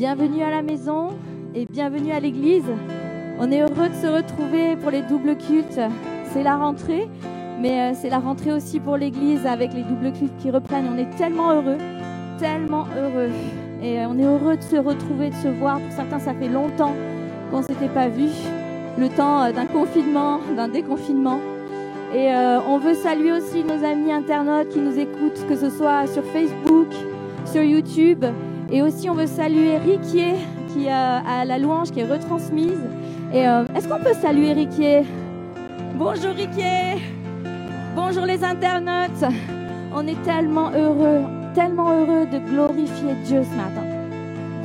Bienvenue à la maison et bienvenue à l'église. On est heureux de se retrouver pour les doubles cultes. C'est la rentrée, mais euh, c'est la rentrée aussi pour l'église avec les doubles cultes qui reprennent. On est tellement heureux, tellement heureux. Et euh, on est heureux de se retrouver, de se voir. Pour certains, ça fait longtemps qu'on ne s'était pas vu. Le temps euh, d'un confinement, d'un déconfinement. Et on veut saluer aussi nos amis internautes qui nous écoutent, que ce soit sur Facebook, sur YouTube. Et aussi, on veut saluer Riquier, qui a la louange qui est retransmise. Et est-ce qu'on peut saluer Riquier? Bonjour Riquier Bonjour les internautes On est tellement heureux, tellement heureux de glorifier Dieu ce matin.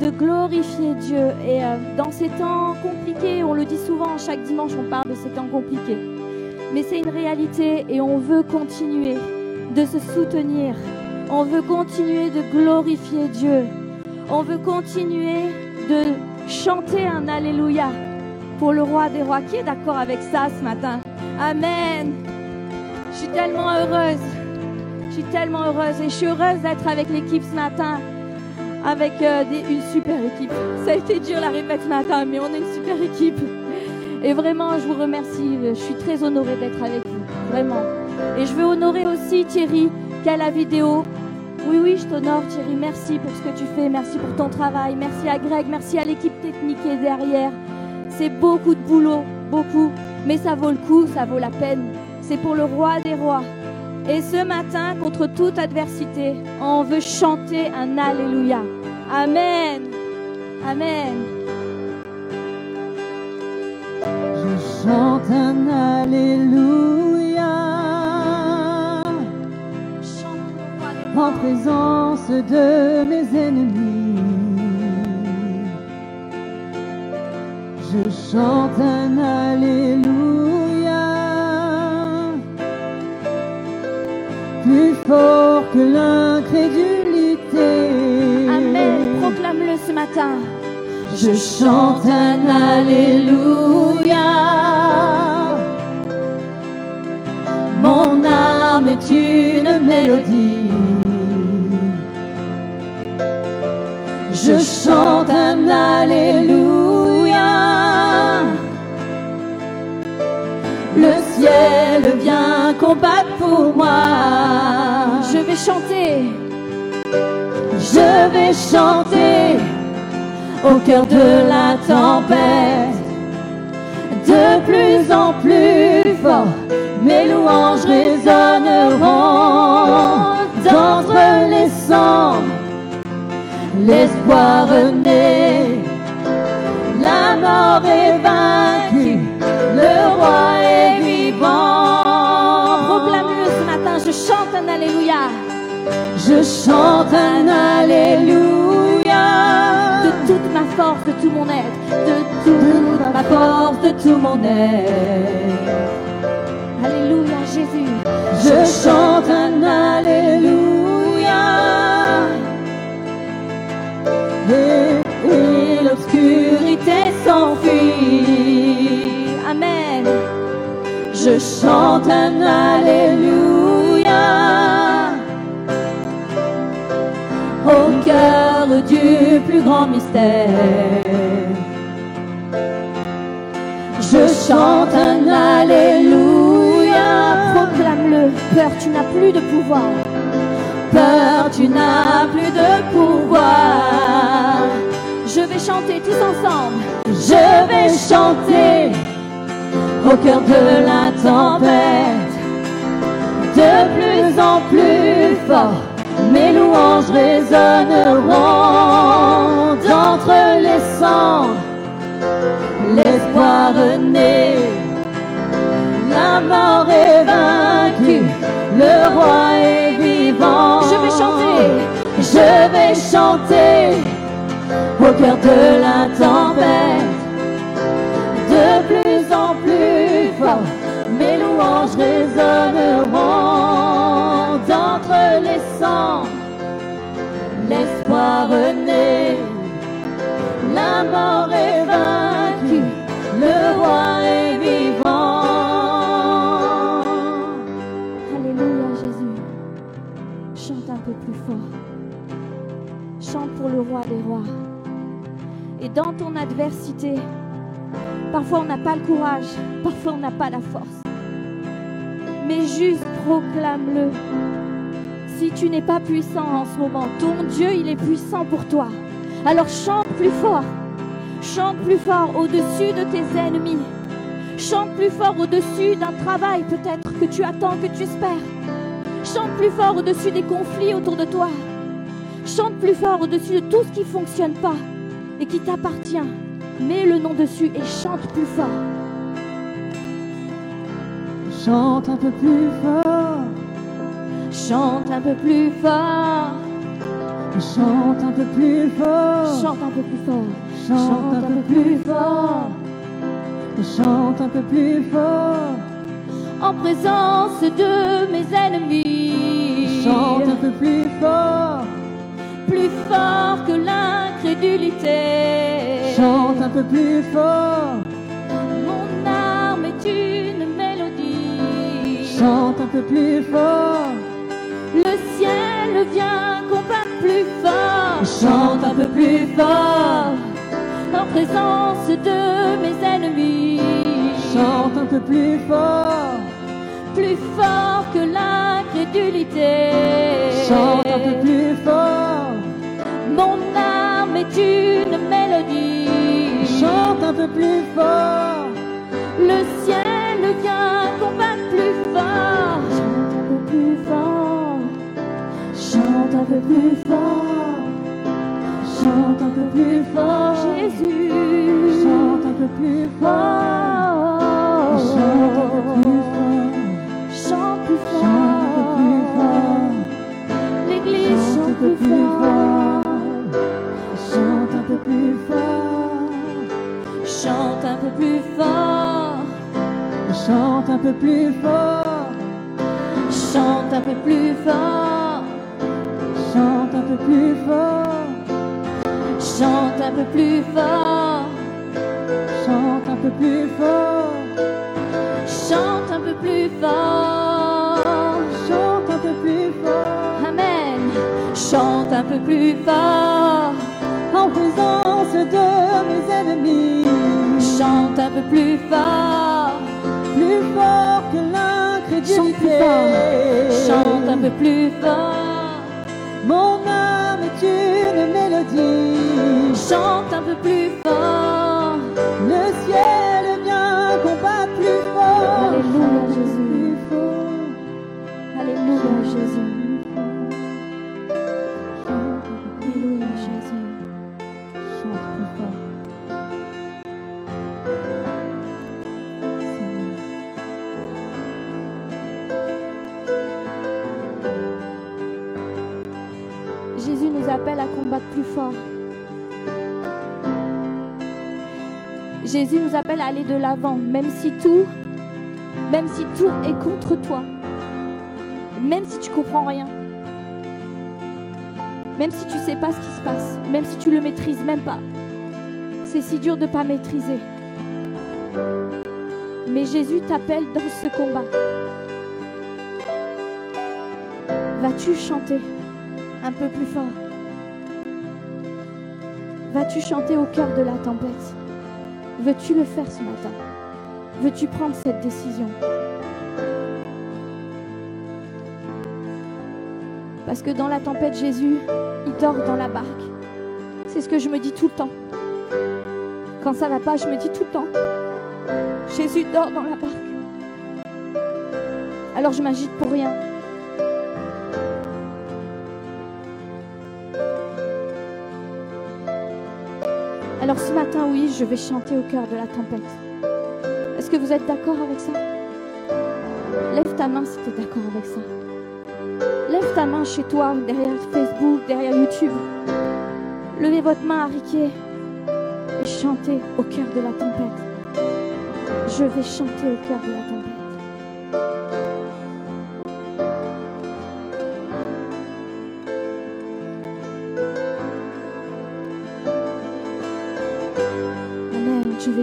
De glorifier Dieu. Et euh, dans ces temps compliqués, on le dit souvent, chaque dimanche on parle de ces temps compliqués. Mais c'est une réalité et on veut continuer de se soutenir. On veut continuer de glorifier Dieu. On veut continuer de chanter un Alléluia pour le roi des rois. Qui est d'accord avec ça ce matin? Amen. Je suis tellement heureuse. Je suis tellement heureuse et je suis heureuse d'être avec l'équipe ce matin. Avec euh, une super équipe. Ça a été dur la répète ce matin, mais on est une super équipe. Et vraiment, je vous remercie. Je suis très honorée d'être avec vous. Vraiment. Et je veux honorer aussi Thierry qui a la vidéo. Oui, oui, je t'honore Thierry. Merci pour ce que tu fais. Merci pour ton travail. Merci à Greg. Merci à l'équipe technique qui est derrière. C'est beaucoup de boulot. Beaucoup. Mais ça vaut le coup, ça vaut la peine. C'est pour le roi des rois. Et ce matin, contre toute adversité, on veut chanter un Alléluia. Amen. Amen. Je chante un Alléluia. En présence de mes ennemis. Je chante un Alléluia. Plus fort que l'incrédulité. Amen. Proclame-le ce matin. Je chante un Alléluia. Mon âme est une mélodie. Chante un Alléluia. Le ciel vient combattre pour moi. Je vais chanter. Je vais chanter au cœur de la tempête. De plus en plus fort, mes louanges résonneront d'entre les cendres. L'espoir mort est vaincue, le roi est vivant. Proclame-le ce matin, je chante un Alléluia. Je chante un Alléluia. De toute ma force, de tout mon être, de toute ma force, de tout mon être. Alléluia Jésus. Je chante un Alléluia. S'enfuit. Amen. Je chante un Alléluia. Au cœur du plus grand mystère. Je chante un Alléluia. Proclame-le. Peur, tu n'as plus de pouvoir. Peur, tu n'as plus de pouvoir. Je vais chanter tous ensemble. Je vais chanter au cœur de la tempête. De plus en plus fort, mes louanges résonneront d'entre les cendres. L'espoir naît, la mort est vaincue, le roi est vivant. Je vais chanter, je vais chanter au cœur de la tempête. La mort est vaincue, le roi est vivant. Alléluia Jésus. Chante un peu plus fort. Chante pour le roi des rois. Et dans ton adversité, parfois on n'a pas le courage, parfois on n'a pas la force. Mais juste proclame-le. Si tu n'es pas puissant en ce moment, ton Dieu, il est puissant pour toi. Alors chante plus fort. Chante plus fort au-dessus de tes ennemis. Chante plus fort au-dessus d'un travail peut-être que tu attends, que tu espères. Chante plus fort au-dessus des conflits autour de toi. Chante plus fort au-dessus de tout ce qui ne fonctionne pas et qui t'appartient. Mets le nom dessus et chante plus fort. Chante un peu plus fort. Chante un peu plus fort. Chante un peu plus fort. Chante un peu plus fort. Chante un peu plus fort. Chante un peu plus fort. En présence de mes ennemis. Chante un peu plus fort. Plus fort que l'incrédulité. Chante un peu plus fort. Mon âme est une mélodie. Chante un peu plus fort. Le vient combattre plus fort. Chante un peu plus fort. En présence de mes ennemis. Chante un peu plus fort. Plus fort que l'incrédulité. Chante un peu plus fort. Mon âme est une mélodie. Chante un peu plus fort. Le ciel vient peu plus fort. Chante un peu plus fort. Jésus. Chante un peu plus fort. Chante un peu plus fort. Chante plus Chante un peu plus fort. fort. L'église Chante un peu plus fort. fort. Chante un peu plus fort. Chante un peu plus fort. Chante un peu plus fort. Chante un peu plus fort. Chante un peu plus fort. Chante un peu plus fort. Chante un peu plus fort. Chante un peu plus fort. Chante un peu plus fort. Amen. Chante un peu plus fort. En présence de mes ennemis. Chante un peu plus fort. Plus fort que Chante plus l'incrédulité. fort. Chante un peu plus fort. Mon âme est une mélodie. Chante un peu plus fort. Jésus nous appelle à aller de l'avant, même si tout, même si tout est contre toi, même si tu comprends rien, même si tu sais pas ce qui se passe, même si tu le maîtrises même pas. C'est si dur de pas maîtriser. Mais Jésus t'appelle dans ce combat. Vas-tu chanter un peu plus fort? Vas-tu chanter au cœur de la tempête? Veux-tu le faire ce matin? Veux-tu prendre cette décision? Parce que dans la tempête, Jésus, il dort dans la barque. C'est ce que je me dis tout le temps. Quand ça va pas, je me dis tout le temps. Jésus dort dans la barque. Alors je m'agite pour rien. Alors ce matin, oui, je vais chanter au cœur de la tempête. Est-ce que vous êtes d'accord avec ça? Lève ta main si tu es d'accord avec ça. Lève ta main chez toi, derrière Facebook, derrière YouTube. Levez votre main à Riquet et chantez au cœur de la tempête. Je vais chanter au cœur de la tempête.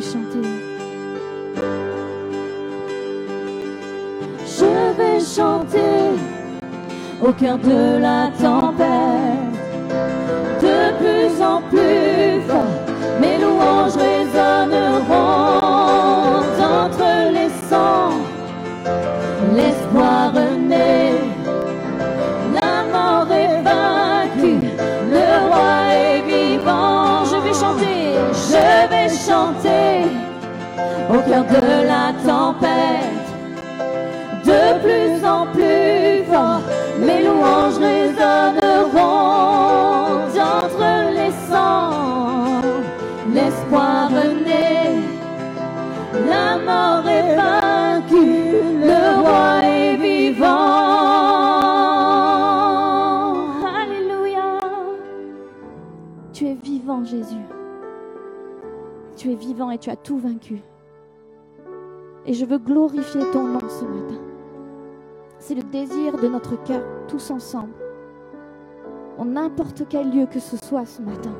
Chanter. Je vais chanter au cœur de la tempête, de plus en plus de la tempête, de plus en plus fort, mes louanges résonneront d'entre les sangs. L'espoir renaît, la mort est vaincue, le roi est vivant. Alléluia. Tu es vivant, Jésus. Tu es vivant et tu as tout vaincu. Et je veux glorifier ton nom ce matin. C'est le désir de notre cœur, tous ensemble, en n'importe quel lieu que ce soit ce matin.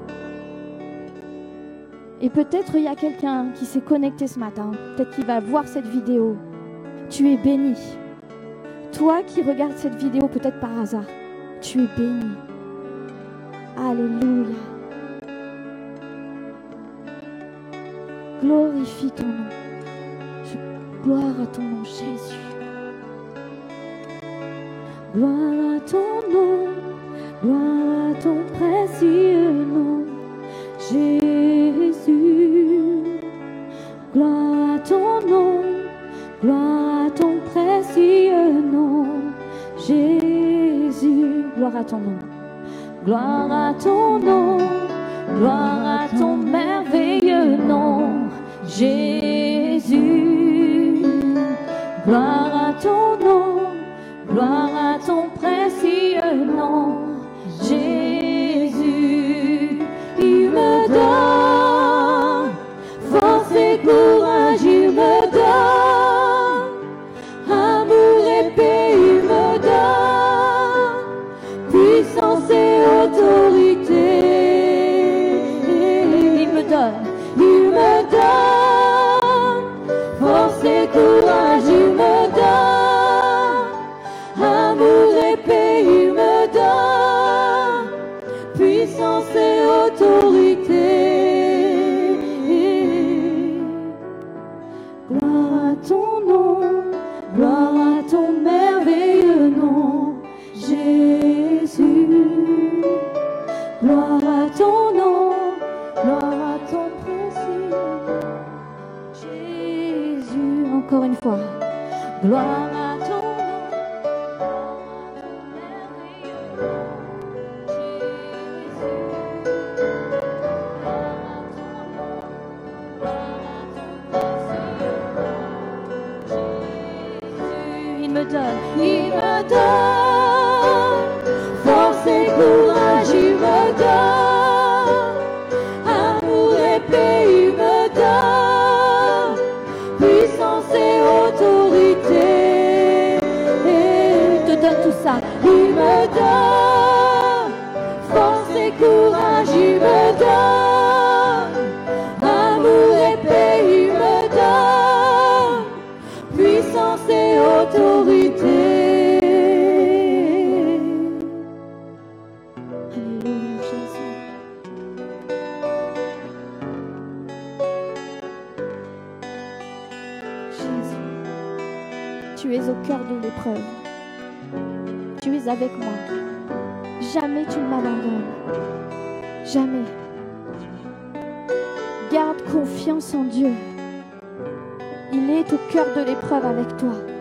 Et peut-être il y a quelqu'un qui s'est connecté ce matin, peut-être qu'il va voir cette vidéo. Tu es béni. Toi qui regardes cette vidéo peut-être par hasard, tu es béni. Alléluia. Glorifie ton nom. Gloire à ton nom, Jésus. Gloire à ton nom, gloire à ton précieux nom, Jésus. Gloire à ton nom, gloire à ton précieux nom, Jésus. Gloire à ton nom. Gloire à ton nom, gloire à ton merveilleux nom, Jésus. Gloire à ton nom, gloire à ton précieux nom, moi. Jamais tu ne m'abandonnes. Jamais. Garde confiance en Dieu. Il est au cœur de l'épreuve avec toi.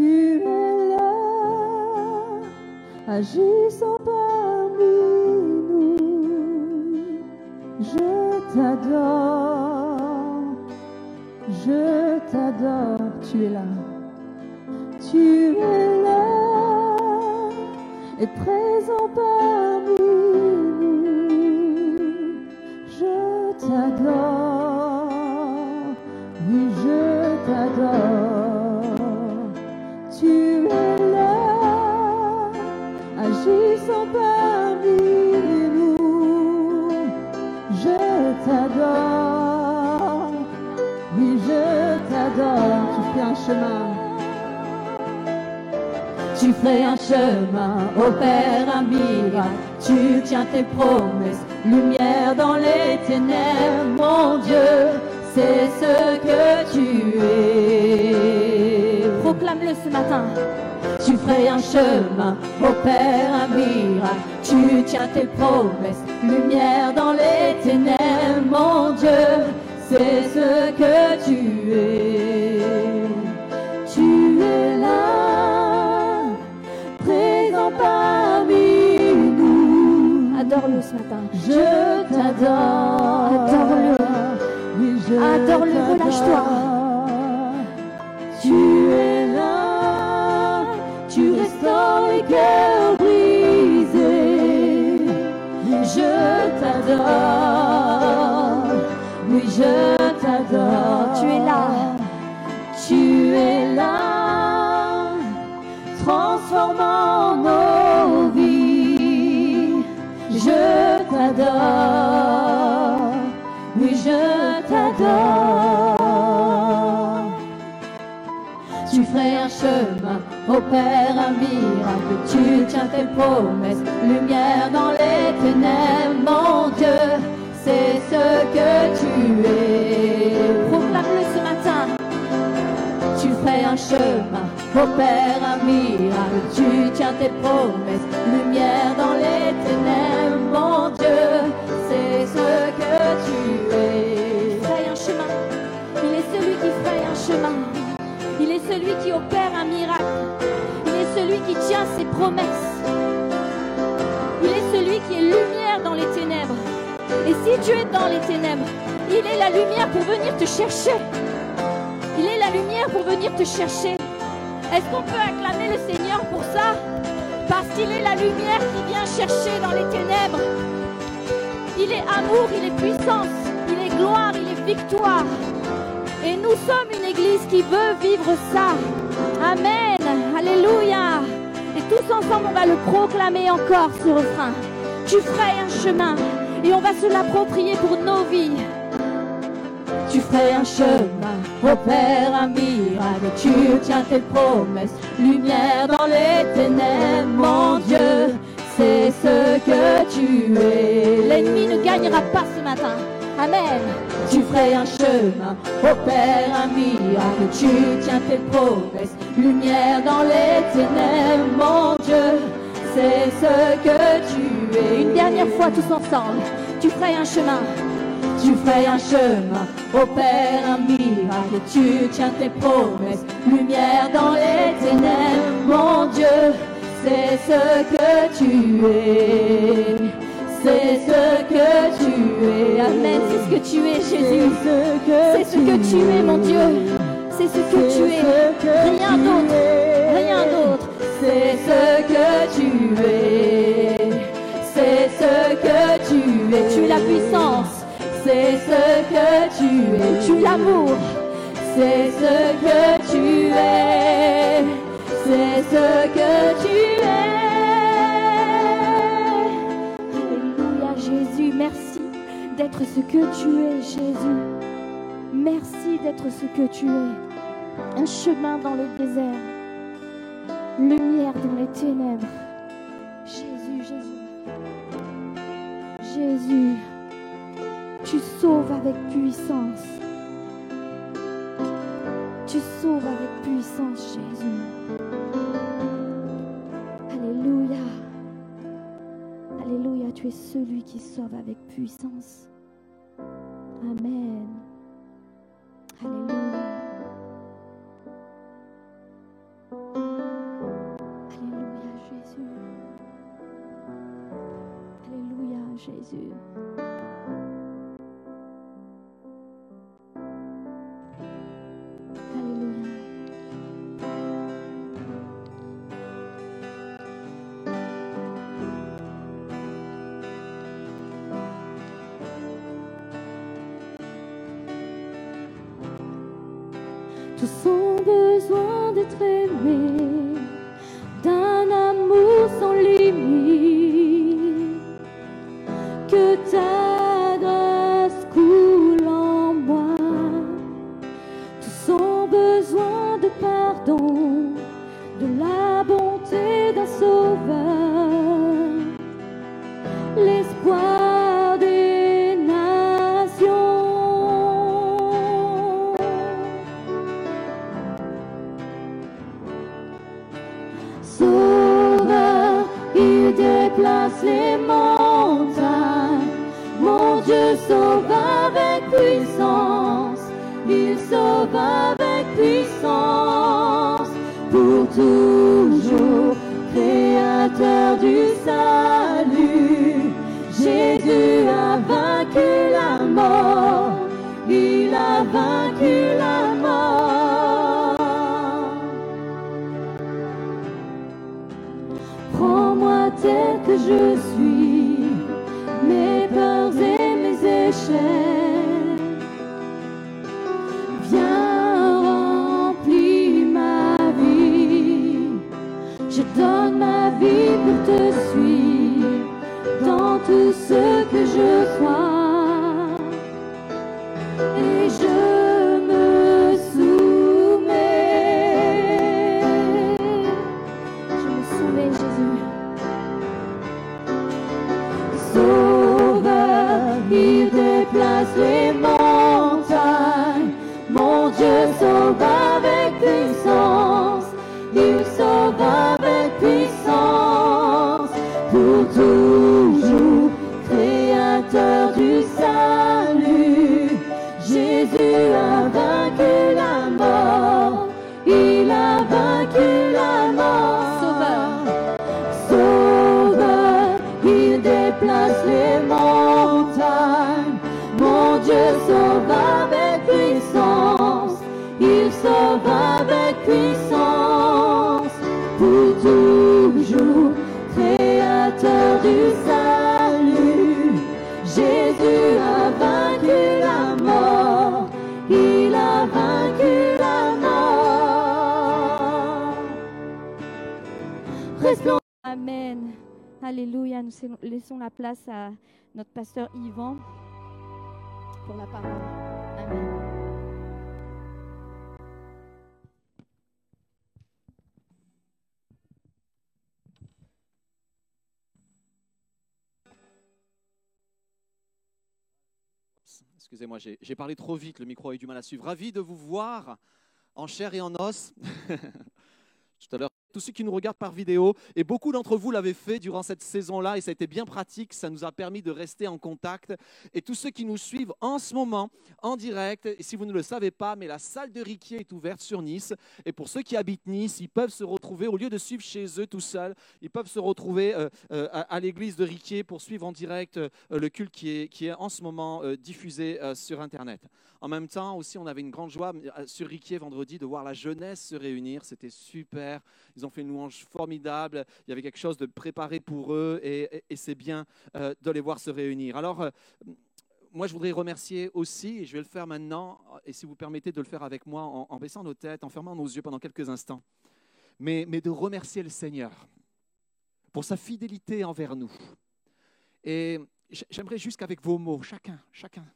Tu es là, agissant parmi nous. Je t'adore, je t'adore. Tu es là. Tu es là et présent chemin. Tu fais un chemin, opère un miracle, tu tiens tes promesses, lumière dans les ténèbres, mon Dieu, c'est ce que tu es. Proclame-le ce matin. Tu ferais un chemin, opère un miracle, tu tiens tes promesses, lumière dans les ténèbres, mon Dieu, c'est ce que tu es. Adore-le ce matin. Je t'adore. Adore-le. Oui, Adore-le, relâche-toi. Tu es là, tu restaures les cœurs brisés. Je t'adore. Oui, je je t'adore. Tu ferais un chemin, opère un miracle, tu tiens tes promesses, lumière dans les ténèbres, mon Dieu, c'est ce que tu es. Proclame-le ce matin. Tu fais un chemin, opère un miracle, tu tiens tes promesses, lumière dans les ténèbres, mon Dieu, c'est ce que tu es. Celui qui opère un miracle. Il est celui qui tient ses promesses. Il est celui qui est lumière dans les ténèbres. Et si tu es dans les ténèbres, il est la lumière pour venir te chercher. Il est la lumière pour venir te chercher. Est-ce qu'on peut acclamer le Seigneur pour ça? Parce qu'il est la lumière qui vient chercher dans les ténèbres. Il est amour, il est puissance, il est gloire, il est victoire. Nous sommes une église qui veut vivre ça. Amen. Alléluia. Et tous ensemble, on va le proclamer encore, ce refrain. Tu ferais un chemin et on va se l'approprier pour nos vies. Tu ferais un chemin, opère un miracle, tu tiens tes promesses, lumière dans les ténèbres, mon Dieu, c'est ce que tu es. L'ennemi ne gagnera pas ce matin. Amen. Tu ferais un chemin, opère un miracle, tu tiens tes promesses, lumière dans les ténèbres, mon Dieu, c'est ce que tu es. Une dernière fois tous ensemble. Tu ferais un chemin. Tu ferais un chemin, opère un miracle, tu tiens tes promesses, lumière dans les ténèbres, mon Dieu, c'est ce que tu es. C'est ce que tu es. Amen. C'est ce que tu es, Jésus. C'est ce que tu es, mon Dieu. C'est ce que tu es. Rien d'autre. Rien d'autre. C'est ce que tu es. C'est ce que tu es. Tu es la puissance. C'est ce que tu es. Tu es l'amour. C'est ce que tu es. C'est ce que tu es. D'être ce que tu es, Jésus. Merci d'être ce que tu es. Un chemin dans le désert. Lumière dans les ténèbres. Jésus, Jésus. Jésus, tu sauves avec puissance. Tu sauves avec puissance, Jésus. Tu es celui qui sauve avec puissance. Amen. Alléluia. Alléluia, Jésus. Alléluia, Jésus. Déplace les montagnes. Mon Dieu sauve avec puissance. Il sauve avec puissance. Pour toujours, créateur du salut. Jésus a vaincu la mort. Il a vaincu la mort. Resplendissant. Amen. Alléluia. Nous laissons- la place à notre pasteur Yvan pour la parole. Amen. Excusez-moi, j'ai parlé trop vite, le micro a eu du mal à suivre. Ravi de vous voir en chair et en os. Tout à l'heure, tous ceux qui nous regardent par vidéo, et beaucoup d'entre vous l'avaient fait durant cette saison-là, et ça a été bien pratique, ça nous a permis de rester en contact. Et tous ceux qui nous suivent en ce moment, en direct, et si vous ne le savez pas, mais la salle de Riquier est ouverte sur Nice, et pour ceux qui habitent Nice, ils peuvent se retrouver, au lieu de suivre chez eux tout seuls, ils peuvent se retrouver euh, euh, à, l'église de Riquier pour suivre en direct euh, le culte qui est, qui est en ce moment diffusé sur Internet. En même temps, aussi, on avait une grande joie sur Riquier vendredi de voir la jeunesse se réunir, c'était super. Ont fait une louange formidable. Il y avait quelque chose de préparé pour eux et, c'est bien euh, de les voir se réunir. Alors, euh, moi, je voudrais remercier aussi, et je vais le faire maintenant, et si vous permettez de le faire avec moi en, baissant nos têtes, en fermant nos yeux pendant quelques instants, mais, mais de remercier le Seigneur pour sa fidélité envers nous. Et j'aimerais juste qu'avec vos mots, chacun, chacun,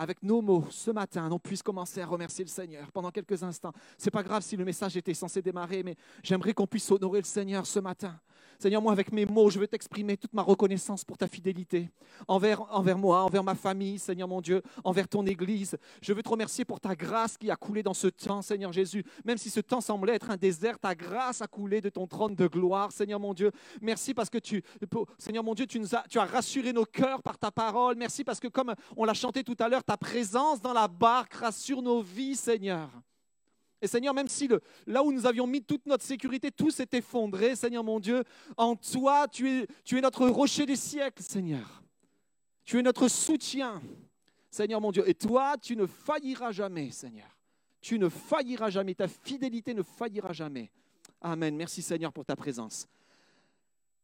avec nos mots ce matin, on puisse commencer à remercier le Seigneur pendant quelques instants. C'est pas grave si le message était censé démarrer, mais j'aimerais qu'on puisse honorer le Seigneur ce matin. Seigneur, moi, avec mes mots, je veux t'exprimer toute ma reconnaissance pour ta fidélité envers, moi, envers ma famille, Seigneur mon Dieu, envers ton Église. Je veux te remercier pour ta grâce qui a coulé dans ce temps, Seigneur Jésus. Même si ce temps semblait être un désert, ta grâce a coulé de ton trône de gloire, Seigneur mon Dieu. Merci parce que tu, Seigneur mon Dieu, tu, as, tu as rassuré nos cœurs par ta parole. Merci parce que comme on l'a chanté tout à l'heure, ta présence dans la barque rassure nos vies, Seigneur. Et Seigneur, même si là où nous avions mis toute notre sécurité, tout s'est effondré, Seigneur mon Dieu, en toi, tu es, tu es notre rocher des siècles, Seigneur. Tu es notre soutien, Seigneur mon Dieu. Et toi, tu ne failliras jamais, Seigneur. Tu ne failliras jamais. Ta fidélité ne faillira jamais. Amen. Merci, Seigneur, pour ta présence.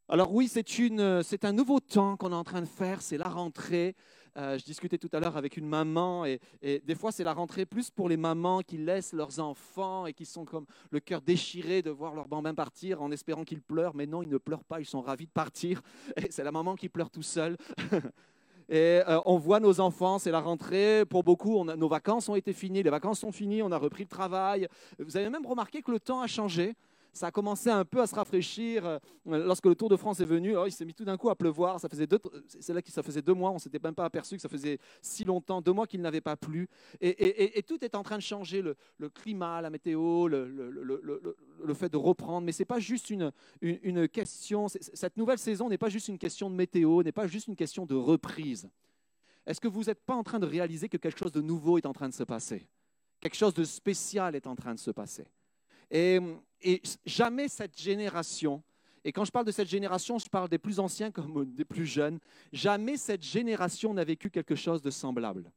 Alors oui, c'est un nouveau temps qu'on est en train de faire, c'est la rentrée. Euh, je discutais tout à l'heure avec une maman et, des fois c'est la rentrée plus pour les mamans qui laissent leurs enfants et qui sont comme le cœur déchiré de voir leur bambin partir en espérant qu'ils pleurent, mais non, ils ne pleurent pas, ils sont ravis de partir. Et c'est la maman qui pleure tout seul. Et euh, on voit nos enfants, c'est la rentrée. Pour beaucoup, nos vacances ont été finies, les vacances sont finies, on a repris le travail. Vous avez même remarqué que le temps a changé ça a commencé un peu à se rafraîchir euh, lorsque le Tour de France est venu. Oh, il s'est mis tout d'un coup à pleuvoir. Ça faisait deux, c'est là que ça faisait deux mois. On s'était même pas aperçu que ça faisait si longtemps, deux mois qu'il n'avait pas plu. Et, tout est en train de changer. Le, climat, la météo, le, fait de reprendre. Mais c'est pas juste une, une, question. Cette nouvelle saison n'est pas juste une question de météo, n'est pas juste une question de reprise. Est-ce que vous n'êtes pas en train de réaliser que quelque chose de nouveau est en train de se passer? Quelque chose de spécial est en train de se passer. Et, jamais cette génération, et quand je parle de cette génération, je parle des plus anciens comme des plus jeunes, jamais cette génération n'a vécu quelque chose de semblable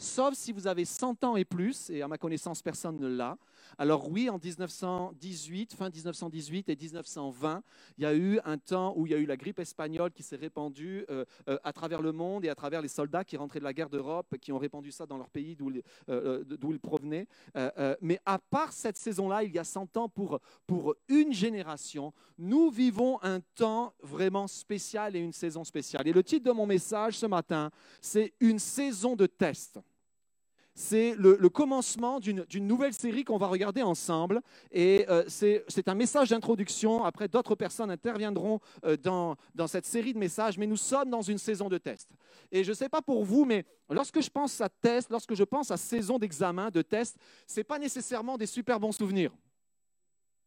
sauf si vous avez 100 ans et plus, et à ma connaissance, personne ne l'a. Alors oui, en 1918, fin 1918 et 1920, il y a eu un temps où il y a eu la grippe espagnole qui s'est répandue euh, euh, à travers le monde et à travers les soldats qui rentraient de la guerre d'Europe, qui ont répandu ça dans leur pays d'où euh, ils provenaient. mais à part cette saison-là, il y a 100 ans, pour, pour une génération, nous vivons un temps vraiment spécial et une saison spéciale. Et le titre de mon message ce matin, c'est Une saison de test c'est le, commencement d'une nouvelle série qu'on va regarder ensemble. Et euh, c'est un message d'introduction. Après, d'autres personnes interviendront euh, dans, dans, cette série de messages. Mais nous sommes dans une saison de test. Et je ne sais pas pour vous, mais lorsque je pense à test, lorsque je pense à saison d'examen, de test, ce n'est pas nécessairement des super bons souvenirs.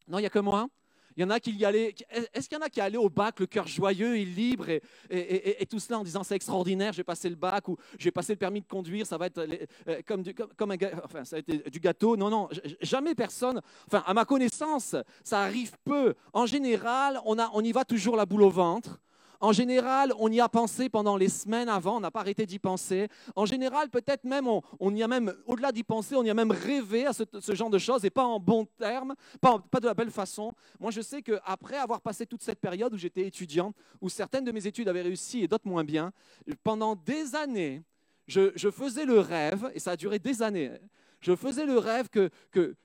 Non, il n'y a que moi. Il y en a qui y allaient. Est-ce qu'il y en a qui allaient au bac le cœur joyeux et libre et, tout cela en disant c'est extraordinaire, j'ai passé le bac ou j'ai passé le permis de conduire, ça va être euh, comme, du, comme, un, enfin, ça a été du gâteau. Non, non, jamais personne. Enfin, à ma connaissance, ça arrive peu. En général, on, a, on y va toujours la boule au ventre. En général, on y a pensé pendant les semaines avant, on n'a pas arrêté d'y penser. En général, peut-être même, on, y a même, au-delà d'y penser, on y a même rêvé à ce, genre de choses et pas en bon terme, pas, de la belle façon. Moi, je sais qu'après avoir passé toute cette période où j'étais étudiant, où certaines de mes études avaient réussi et d'autres moins bien, pendant des années, je, faisais le rêve, et ça a duré des années, je faisais le rêve que,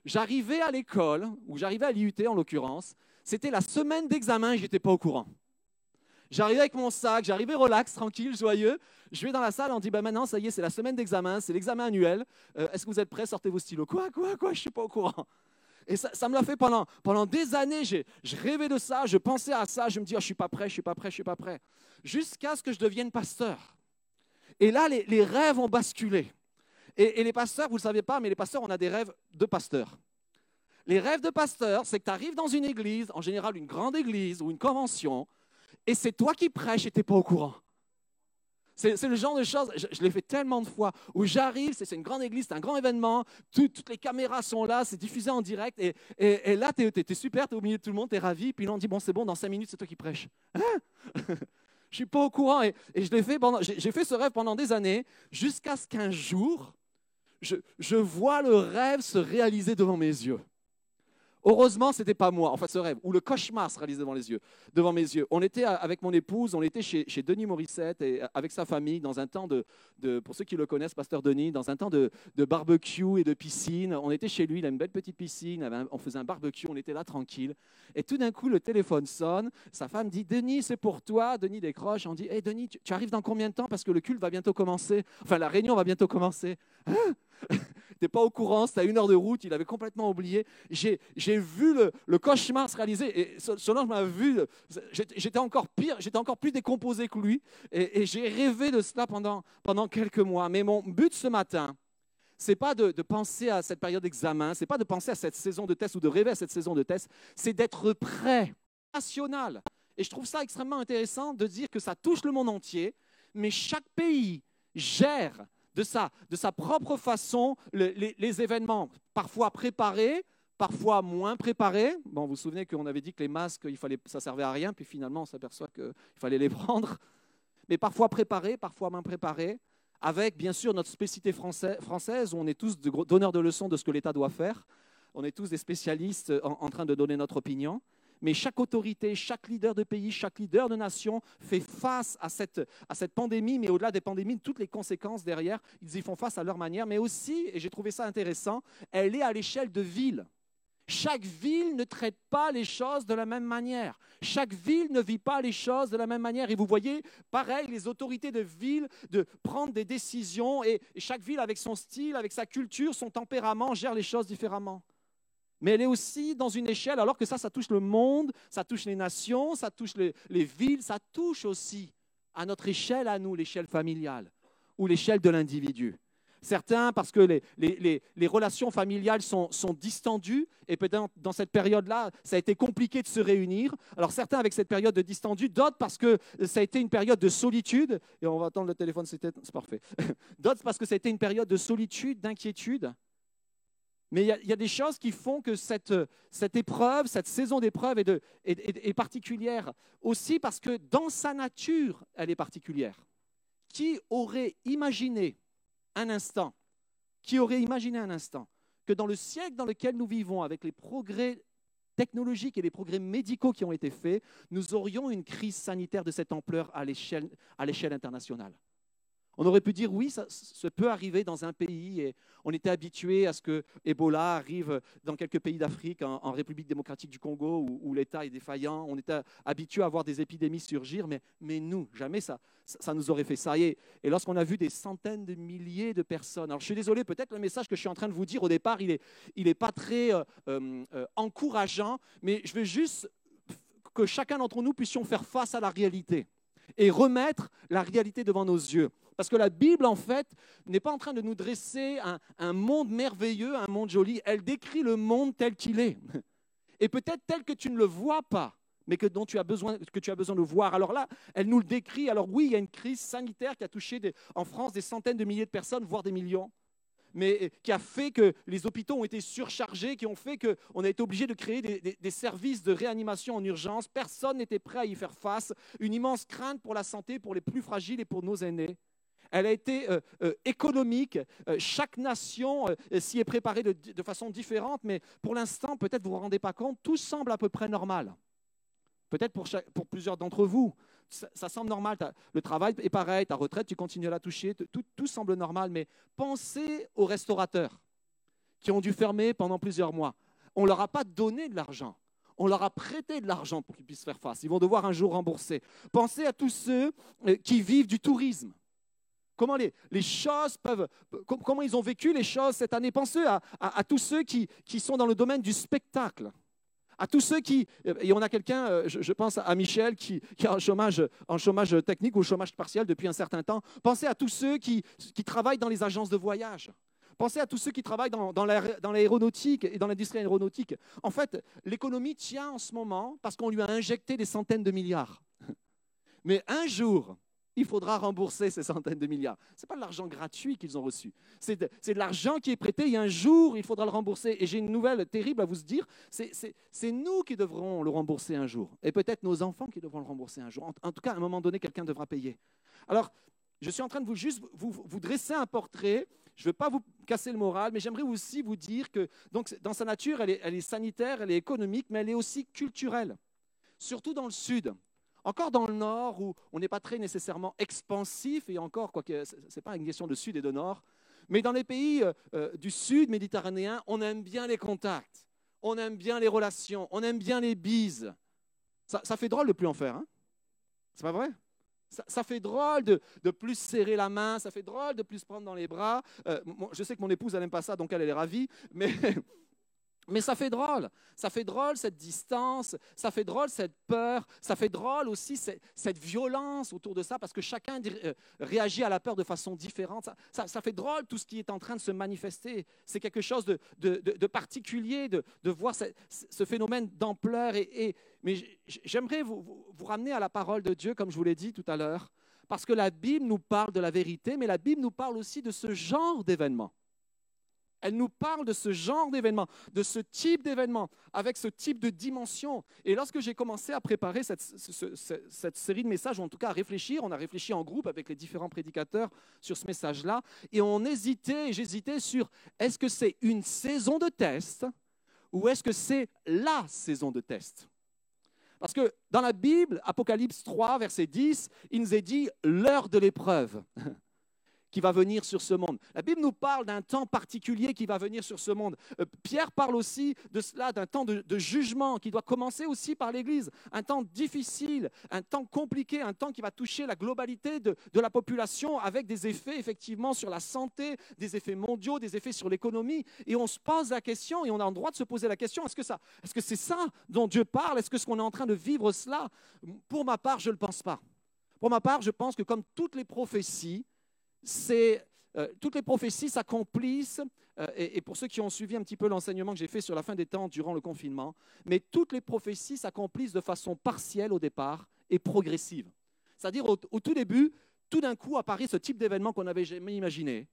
j'arrivais à l'école, ou j'arrivais à l'IUT en l'occurrence, c'était la semaine d'examen et je n'étais pas au courant. J'arrivais avec mon sac, j'arrivais relax, tranquille, joyeux. Je vais dans la salle, on dit bah, maintenant, ça y est, c'est la semaine d'examen, c'est l'examen annuel. Euh, est-ce que vous êtes prêts? Sortez vos stylos. Quoi, quoi, quoi? Je suis pas au courant. Et ça, me l'a fait pendant, pendant des années. Je rêvais de ça, je pensais à ça, je me dis oh, je suis pas prêt, je suis pas prêt, je suis pas prêt. Jusqu'à ce que je devienne pasteur. Et là, les, les rêves ont basculé. Et, et les pasteurs, vous ne le savez pas, mais les pasteurs, on a des rêves de pasteurs. Les rêves de pasteurs, c'est que tu arrives dans une église, en général une grande église ou une convention, et c'est toi qui prêches et tu n'es pas au courant. C'est le genre de choses, je, l'ai fait tellement de fois, où j'arrive, c'est une grande église, c'est un grand événement, tout- toutes les caméras sont là, c'est diffusé en direct, et, là, tu es, super, tu es au milieu de tout le monde, tu es ravi, puis là, on dit, bon, c'est bon, dans cinq minutes, c'est toi qui prêches. Hein? Je suis pas au courant, et, je j'ai fait ce rêve pendant des années, jusqu'à ce qu'un jour, je vois le rêve se réaliser devant mes yeux. Heureusement, ce n'était pas moi, en fait, ce rêve, ou le cauchemar se réalisait devant, les yeux, devant mes yeux. On était euh, avec mon épouse, on était chez, Denis Morissette et euh, avec sa famille dans un temps de, pour ceux qui le connaissent, Pasteur Denis, dans un temps de, de barbecue et de piscine. On était chez lui, il a une belle petite piscine, on faisait un barbecue, on était là tranquille. Et tout d'un coup, le téléphone sonne, sa femme dit Denis, c'est pour toi. Denis décroche, on dit Hé Denis, tu, tu arrives dans combien de temps? Parce que le culte va bientôt commencer, enfin la réunion va bientôt commencer. Hein? T'es pas au courant, c'était à une heure de route, il avait complètement oublié. J'ai vu le, le cauchemar se réaliser et Solange m'a vu, j'étais encore pire, j'étais encore plus décomposé que lui et, et j'ai rêvé de cela pendant, pendant quelques mois. Mais mon but ce matin, c'est pas de, de penser à cette période d'examen, c'est pas de penser à cette saison de test ou de rêver à cette saison de test, c'est d'être prêt, national. Et je trouve ça extrêmement intéressant de dire que ça touche le monde entier, mais chaque pays gère de sa, de sa propre façon le- les, événements, parfois préparés, parfois moins préparés. Bon, vous vous souvenez qu'on avait dit que les masques, il fallait, ça servait à rien, puis finalement on s'aperçoit qu'il fallait les prendre. Mais parfois préparés, parfois moins préparés, avec bien sûr notre spécificité français- française, où on est tous donneurs de leçons de ce que l'État doit faire. On est tous des spécialistes en train de donner notre opinion. Mais chaque autorité, chaque leader de pays, chaque leader de nation fait face à cette, pandémie, mais au-delà des pandémies, toutes les conséquences derrière, ils y font face à leur manière. Mais aussi, et j'ai trouvé ça intéressant, elle est à l'échelle de ville. Chaque ville ne traite pas les choses de la même manière. Chaque ville ne vit pas les choses de la même manière. Et vous voyez, pareil, les autorités de ville de prendre des décisions et chaque ville avec son style, avec sa culture, son tempérament, gère les choses différemment. Mais elle est aussi dans une échelle, alors que ça, ça touche le monde, ça touche les nations, ça touche les, les villes, ça touche aussi à notre échelle, à nous, l'échelle familiale ou l'échelle de l'individu. Certains, parce que les, relations familiales sont, sont distendues, et peut-être dans cette période-là, ça a été compliqué de se réunir. Alors certains avec cette période de distendu, d'autres parce que ça a été une période de solitude, et on va attendre le téléphone, c'est parfait. D'autres parce que ça a été une période de solitude, d'inquiétude. Mais il y, a- des choses qui font que cette, épreuve, cette saison d'épreuve est, est- particulière aussi parce que dans sa nature, elle est particulière. Qui aurait imaginé un instant, qui aurait imaginé un instant que dans le siècle dans lequel nous vivons, avec les progrès technologiques et les progrès médicaux qui ont été faits, nous aurions une crise sanitaire de cette ampleur à l'échelle internationale? On aurait pu dire oui, ça, peut arriver dans un pays on était habitué à ce que Ebola arrive dans quelques pays d'Afrique, en, République démocratique du Congo où, l'État est défaillant. On était habitué à voir des épidémies surgir, mais, mais nous, jamais ça, ça, ça nous aurait fait ça. Et, et lorsqu'on a vu des centaines de milliers de personnes, alors je suis désolé, peut-être le message que je suis en train de vous dire au départ, il n'est il est pas très euh, euh, euh, encourageant, mais je veux juste que chacun d'entre nous puissions faire face à la réalité et remettre la réalité devant nos yeux. Parce que la Bible, en fait, n'est pas en train de nous dresser un, monde merveilleux, un monde joli. Elle décrit le monde tel qu'il est. Et peut-être tel que tu ne le vois pas, mais que, dont tu as besoin, que tu as besoin de voir. Alors là, elle nous le décrit. Alors oui, il y a une crise sanitaire qui a touché en France des centaines de milliers de personnes, voire des millions mais qui a fait que les hôpitaux ont été surchargés, qui ont fait qu'on a été obligé de créer des- des services de réanimation en urgence. Personne n'était prêt à y faire face. Une immense crainte pour la santé, pour les plus fragiles et pour nos aînés. Elle a été euh, euh, économique. Euh, chaque nation s'y est préparée de, façon différente, mais pour l'instant, peut-être vous ne vous rendez pas compte, tout semble à peu près normal. Peut-être pour, plusieurs d'entre vous, ça, semble normal. Le travail est pareil, ta retraite, tu continues à la toucher, tout, tout semble normal. Mais pensez aux restaurateurs qui ont dû fermer pendant plusieurs mois. On ne leur a pas donné de l'argent. On leur a prêté de l'argent pour qu'ils puissent faire face. Ils vont devoir un jour rembourser. Pensez à tous ceux qui vivent du tourisme. Comment les, choses peuvent, com- comment ils ont vécu les choses cette année? Pensez à, tous ceux qui, qui sont dans le domaine du spectacle, À tous ceux qui, et on a quelqu'un, euh, je, pense à Michel, qui, est en chômage, en chômage technique ou chômage partiel depuis un certain temps. Pensez à tous ceux qui, qui travaillent dans les agences de voyage. Pensez à tous ceux qui travaillent dans, dans l'aéronautique et dans l'industrie aéronautique. En fait, l'économie tient en ce moment parce qu'on lui a injecté des centaines de milliards. Mais un jour, il faudra rembourser ces centaines de milliards. Ce n'est pas de l'argent gratuit qu'ils ont reçu. C'est de, de l'argent qui est prêté et un jour, il faudra le rembourser. Et j'ai une nouvelle terrible à vous dire. C'est, nous qui devrons le rembourser un jour. Et peut-être nos enfants qui devront le rembourser un jour. En, en tout cas, à un moment donné, quelqu'un devra payer. Alors, je suis en train de vous juste vous, vous dresser un portrait. Je ne veux pas vous casser le moral, mais j'aimerais aussi vous dire que donc, dans sa nature, elle est, elle est sanitaire, elle est économique, mais elle est aussi culturelle. Surtout dans le sud. Encore dans le nord, où on n'est pas très nécessairement expansif, et encore, quoique ce n'est pas une question de sud et de nord, mais dans les pays euh, euh, du sud méditerranéen, on aime bien les contacts, on aime bien les relations, on aime bien les bises. Ça, fait drôle de plus en faire, hein C'est pas vrai? Ça, fait drôle de, plus serrer la main, ça fait drôle de plus prendre dans les bras. Euh, je sais que mon épouse, elle n'aime pas ça, donc elle, elle est ravie, mais, mais ça fait drôle. Ça fait drôle cette distance, ça fait drôle cette peur, ça fait drôle aussi cette, violence autour de ça, parce que chacun euh, réagit à la peur de façon différente. Ça, fait drôle tout ce qui est en train de se manifester. C'est quelque chose de, particulier de, voir ce, phénomène d'ampleur. Et, mais j'aimerais vous- vous ramener à la parole de Dieu, comme je vous l'ai dit tout à l'heure, parce que la Bible nous parle de la vérité, mais la Bible nous parle aussi de ce genre d'événement. Elle nous parle de ce genre d'événement, de ce type d'événement, avec ce type de dimension. Et lorsque j'ai commencé à préparer cette, ce- ce- ce- cette série de messages, ou en tout cas à réfléchir, on a réfléchi en groupe avec les différents prédicateurs sur ce message-là, et on hésitait, j'hésitais sur est-ce que c'est une saison de test ou est-ce que c'est la saison de test? Parce que dans la Bible, Apocalypse 3, verset 10, il nous est dit l'heure de l'épreuve qui va venir sur ce monde. La Bible nous parle d'un temps particulier qui va venir sur ce monde. Euh, Pierre parle aussi de cela, d'un temps de, jugement qui doit commencer aussi par l'Église. Un temps difficile, un temps compliqué, un temps qui va toucher la globalité de, de la population avec des effets effectivement sur la santé, des effets mondiaux, des effets sur l'économie. Et on se pose la question, et on a le droit de se poser la question, est-ce que ça, est-ce que c'est ça dont Dieu parle? Est-ce que ce qu'on est en train de vivre cela? Pour ma part, je ne le pense pas. Pour ma part, je pense que comme toutes les prophéties, c'est euh, toutes les prophéties s'accomplissent, euh, et, pour ceux qui ont suivi un petit peu l'enseignement que j'ai fait sur la fin des temps durant le confinement, mais toutes les prophéties s'accomplissent de façon partielle au départ et progressive. C'est-à-dire au, au tout début, tout d'un coup apparaît ce type d'événement qu'on n'avait jamais imaginé.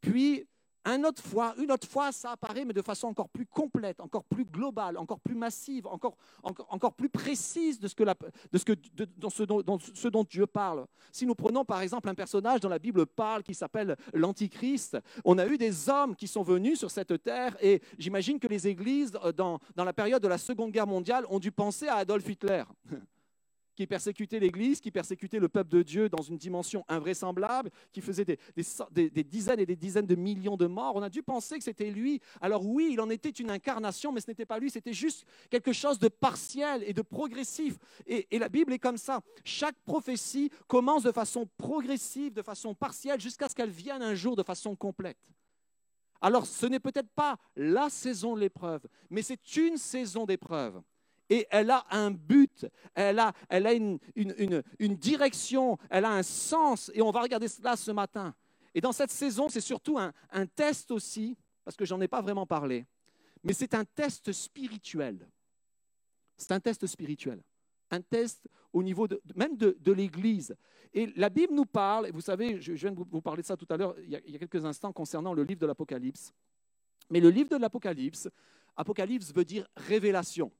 Puis, un autre fois, une autre fois, ça apparaît, mais de façon encore plus complète, encore plus globale, encore plus massive, encore, encore, encore plus précise de ce, que de ce, que, dans ce, dont, dans ce dont Dieu parle. Si nous prenons par exemple un personnage dont la Bible parle qui s'appelle l'Antichrist, on a eu des hommes qui sont venus sur cette terre et j'imagine que les églises euh, dans, dans la période de la Seconde Guerre mondiale ont dû penser à Adolf Hitler qui persécutait l'Église, qui persécutait le peuple de Dieu dans une dimension invraisemblable, qui faisait des, dizaines et des dizaines de millions de morts. On a dû penser que c'était lui. Alors oui, il en était une incarnation, mais ce n'était pas lui, c'était juste quelque chose de partiel et de progressif. Et, et la Bible est comme ça. Chaque prophétie commence de façon progressive, de façon partielle, jusqu'à ce qu'elle vienne un jour de façon complète. Alors ce n'est peut-être pas la saison de l'épreuve, mais c'est une saison d'épreuve. Et elle a un but, elle a, elle a une, une- direction, elle a un sens. Et on va regarder cela ce matin. Et dans cette saison, c'est surtout un, test aussi, parce que j'en ai pas vraiment parlé, mais c'est un test spirituel. C'est un test spirituel. Un test au niveau de, même de, de l'Église. Et la Bible nous parle, et vous savez, je, viens de vous, parler de ça tout à l'heure, il y a quelques instants, concernant le livre de l'Apocalypse. Mais le livre de l'Apocalypse, Apocalypse veut dire révélation.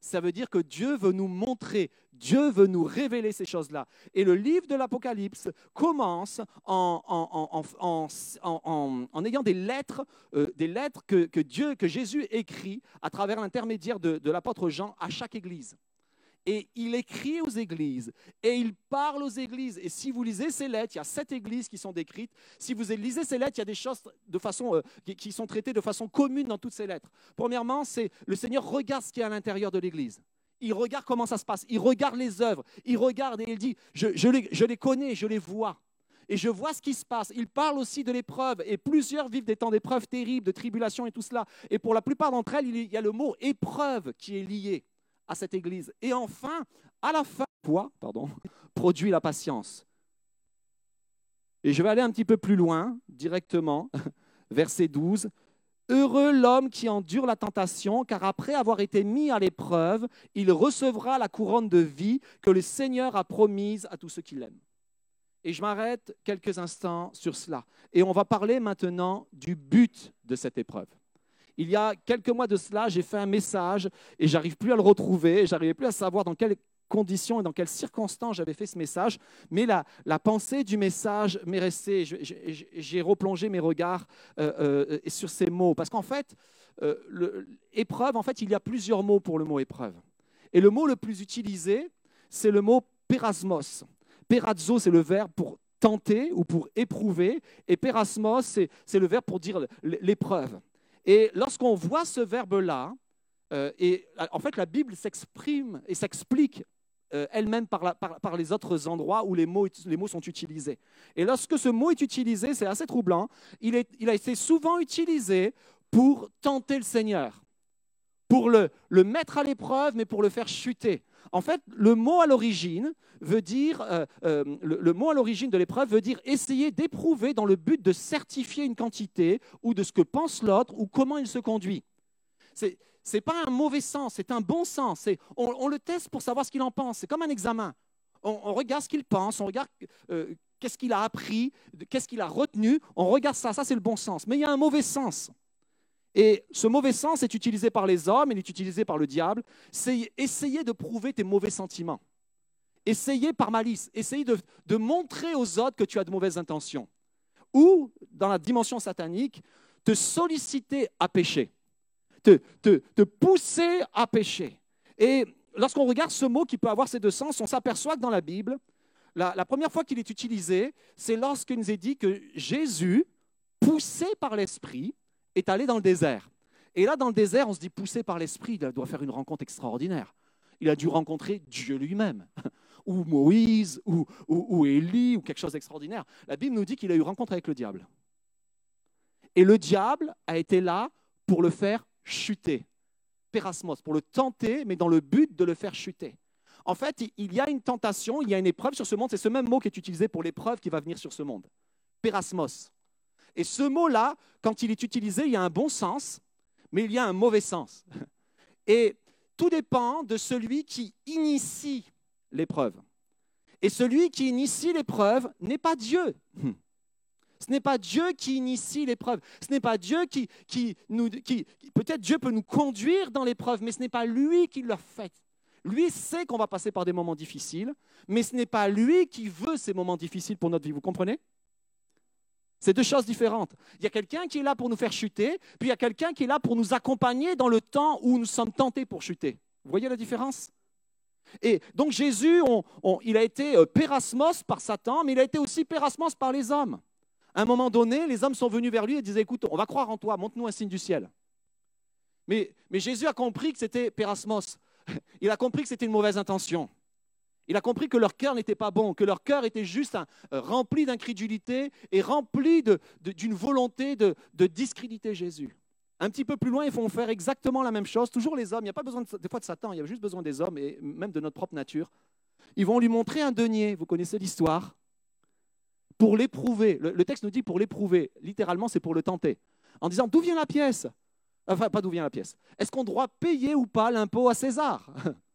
Ça veut dire que Dieu veut nous montrer, Dieu veut nous révéler ces choses-là. Et le livre de l'Apocalypse commence en, ayant des lettres, euh, des lettres que, Dieu, que Jésus écrit à travers l'intermédiaire de l'apôtre Jean à chaque église. Et il écrit aux églises et il parle aux églises. Et si vous lisez ces lettres, il y a sept églises qui sont décrites. Si vous lisez ces lettres, il y a des choses de façon, euh, qui, sont traitées de façon commune dans toutes ces lettres. Premièrement, c'est le Seigneur regarde ce qui est à l'intérieur de l'église. Il regarde comment ça se passe. Il regarde les œuvres. Il regarde et il dit, je, je les, je les connais, je les vois. et je vois ce qui se passe. Il parle aussi de l'épreuve, et plusieurs vivent des temps d'épreuves terribles, de tribulations et tout cela. Et pour la plupart d'entre elles, il y a le mot épreuve qui est lié à cette Église. Et enfin, à la fin, quoi, pardon, produit la patience. Et je vais aller un petit peu plus loin, directement, verset 12. Heureux l'homme qui endure la tentation, car après avoir été mis à l'épreuve, il recevra la couronne de vie que le Seigneur a promise à tous ceux qui l'aiment. Et je m'arrête quelques instants sur cela. Et on va parler maintenant du but de cette épreuve. Il y a quelques mois de cela, j'ai fait un message et j'arrive plus à le retrouver, j'arrivais plus à savoir dans quelles conditions et dans quelles circonstances j'avais fait ce message, mais la, la pensée du message m'est restée. J'ai replongé mes regards euh, euh, sur ces mots, parce qu'en fait, euh, épreuve, en fait, il y a plusieurs mots pour le mot épreuve. Et le mot le plus utilisé, c'est le mot perasmos. Perazzo, c'est le verbe pour tenter ou pour éprouver, et perasmos, c'est le verbe pour dire l'épreuve. Et lorsqu'on voit ce verbe-là, euh, et en fait, la Bible s'exprime et s'explique euh, elle-même par, les autres endroits où les mots, les mots sont utilisés. Et lorsque ce mot est utilisé, c'est assez troublant, il, a été souvent utilisé pour tenter le Seigneur, pour le mettre à l'épreuve, mais pour le faire chuter. En fait, le mot à l'origine veut dire, euh, l'origine de l'épreuve veut dire essayer d'éprouver dans le but de certifier une quantité ou de ce que pense l'autre ou comment il se conduit. C'est, ce n'est pas un mauvais sens, c'est un bon sens. On, le teste pour savoir ce qu'il en pense. C'est comme un examen. On, regarde ce qu'il pense, on regarde euh, qu'est-ce qu'il a appris, qu'est-ce qu'il a retenu. On regarde ça, ça c'est le bon sens. Mais il y a un mauvais sens. Et ce mauvais sens est utilisé par les hommes, il est utilisé par le diable. C'est essayer de prouver tes mauvais sentiments. Essayer par malice, essayer de, montrer aux autres que tu as de mauvaises intentions. Ou, dans la dimension satanique, te solliciter à pécher te, pousser à pécher. Et lorsqu'on regarde ce mot qui peut avoir ces deux sens, on s'aperçoit que dans la Bible, la, première fois qu'il est utilisé, c'est lorsqu'il nous est dit que Jésus, poussé par l'Esprit, est allé dans le désert. Et là, dans le désert, on se dit poussé par l'Esprit, il doit faire une rencontre extraordinaire. Il a dû rencontrer Dieu lui-même, ou Moïse, ou, ou, Élie, ou quelque chose d'extraordinaire. La Bible nous dit qu'il a eu rencontre avec le diable. Et le diable a été là pour le faire chuter. Pérasmos, pour le tenter, mais dans le but de le faire chuter. En fait, il y a une tentation, il y a une épreuve sur ce monde. C'est ce même mot qui est utilisé pour l'épreuve qui va venir sur ce monde. Pérasmos. Et ce mot-là, quand il est utilisé, il y a un bon sens, mais il y a un mauvais sens. Et tout dépend de celui qui initie l'épreuve. Et celui qui initie l'épreuve n'est pas Dieu. Ce n'est pas Dieu qui initie l'épreuve. Ce n'est pas Dieu qui, qui Peut-être Dieu peut nous conduire dans l'épreuve, mais ce n'est pas lui qui l'a fait. Lui sait qu'on va passer par des moments difficiles, mais ce n'est pas lui qui veut ces moments difficiles pour notre vie. Vous comprenez? C'est deux choses différentes. Il y a quelqu'un qui est là pour nous faire chuter, puis il y a quelqu'un qui est là pour nous accompagner dans le temps où nous sommes tentés pour chuter. Vous voyez la différence? Et donc Jésus, il a été euh, pérasmos par Satan, mais il a été aussi pérasmos par les hommes. À un moment donné, les hommes sont venus vers lui et disaient, écoute, on va croire en toi, montre-nous un signe du ciel. Mais, mais Jésus a compris que c'était pérasmos. Il a compris que c'était une mauvaise intention. Il a compris que leur cœur n'était pas bon, que leur cœur était juste euh, rempli d'incrédulité et rempli d'une volonté de, discréditer Jésus. Un petit peu plus loin, ils vont faire exactement la même chose. Toujours les hommes, il n'y a pas besoin des fois de Satan, il y a juste besoin des hommes et même de notre propre nature. Ils vont lui montrer un denier, vous connaissez l'histoire pour l'éprouver. Le, texte nous dit pour l'éprouver. Littéralement, c'est pour le tenter. En disant d'où vient la pièce? Enfin, pas d'où vient la pièce. Est-ce qu'on doit payer ou pas l'impôt à César?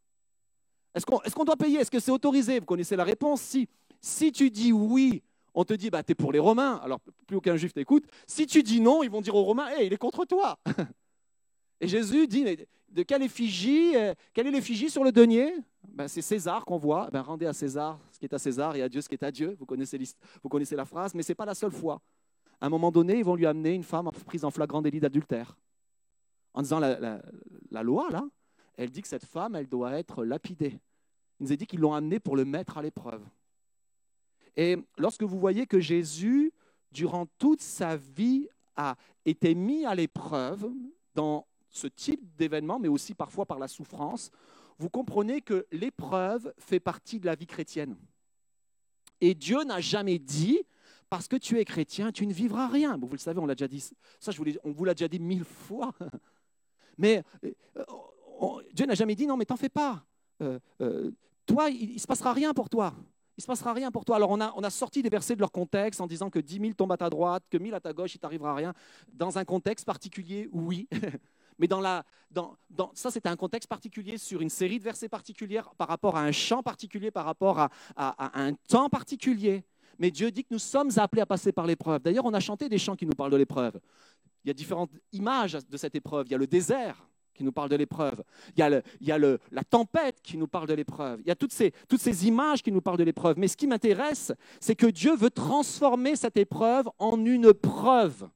Est-ce qu'on doit payer? Est-ce que c'est autorisé? Vous connaissez la réponse Si, si tu dis oui, on te dit bah, tu es pour les Romains, alors plus aucun juif t'écoute. Si tu dis non, ils vont dire aux Romains hé, il est contre toi. Et Jésus dit de quelle effigie, euh, quelle est l'effigie sur le denier? Ben, C'est César qu'on voit. Ben, rendez à César ce qui est à César et à Dieu ce qui est à Dieu. Vous connaissez, vous connaissez la phrase, mais ce n'est pas la seule fois. À un moment donné, ils vont lui amener une femme prise en flagrant délit d'adultère. En disant la, la, loi, là, elle dit que cette femme, elle doit être lapidée. Il nous a dit qu'ils l'ont amenée pour le mettre à l'épreuve. Et lorsque vous voyez que Jésus, durant toute sa vie, a été mis à l'épreuve dans ce type d'événement, mais aussi parfois par la souffrance, vous comprenez que l'épreuve fait partie de la vie chrétienne. Et Dieu n'a jamais dit parce que tu es chrétien, tu ne vivras rien. vous le savez, on l'a déjà dit. Ça, on vous l'a déjà dit mille fois. Mais Dieu n'a jamais dit non, mais t'en fais pas. Euh, euh, toi, il ne se passera rien pour toi. Il ne se passera rien pour toi. Alors on a, sorti des versets de leur contexte en disant que 10 000 tombent à ta droite, que 1000 à ta gauche, il t'arrivera rien. Dans un contexte particulier, oui. Mais dans la, dans, dans, ça, c'était un contexte particulier sur une série de versets particuliers par rapport à un chant particulier, par rapport à, un temps particulier. Mais Dieu dit que nous sommes appelés à passer par l'épreuve. D'ailleurs, on a chanté des chants qui nous parlent de l'épreuve. Il y a différentes images de cette épreuve. Il y a le désert, qui nous parle de l'épreuve. Il y a, le, il y a le, la tempête qui nous parle de l'épreuve. Il y a toutes ces, toutes ces images qui nous parlent de l'épreuve. Mais ce qui m'intéresse, c'est que Dieu veut transformer cette épreuve en une preuve.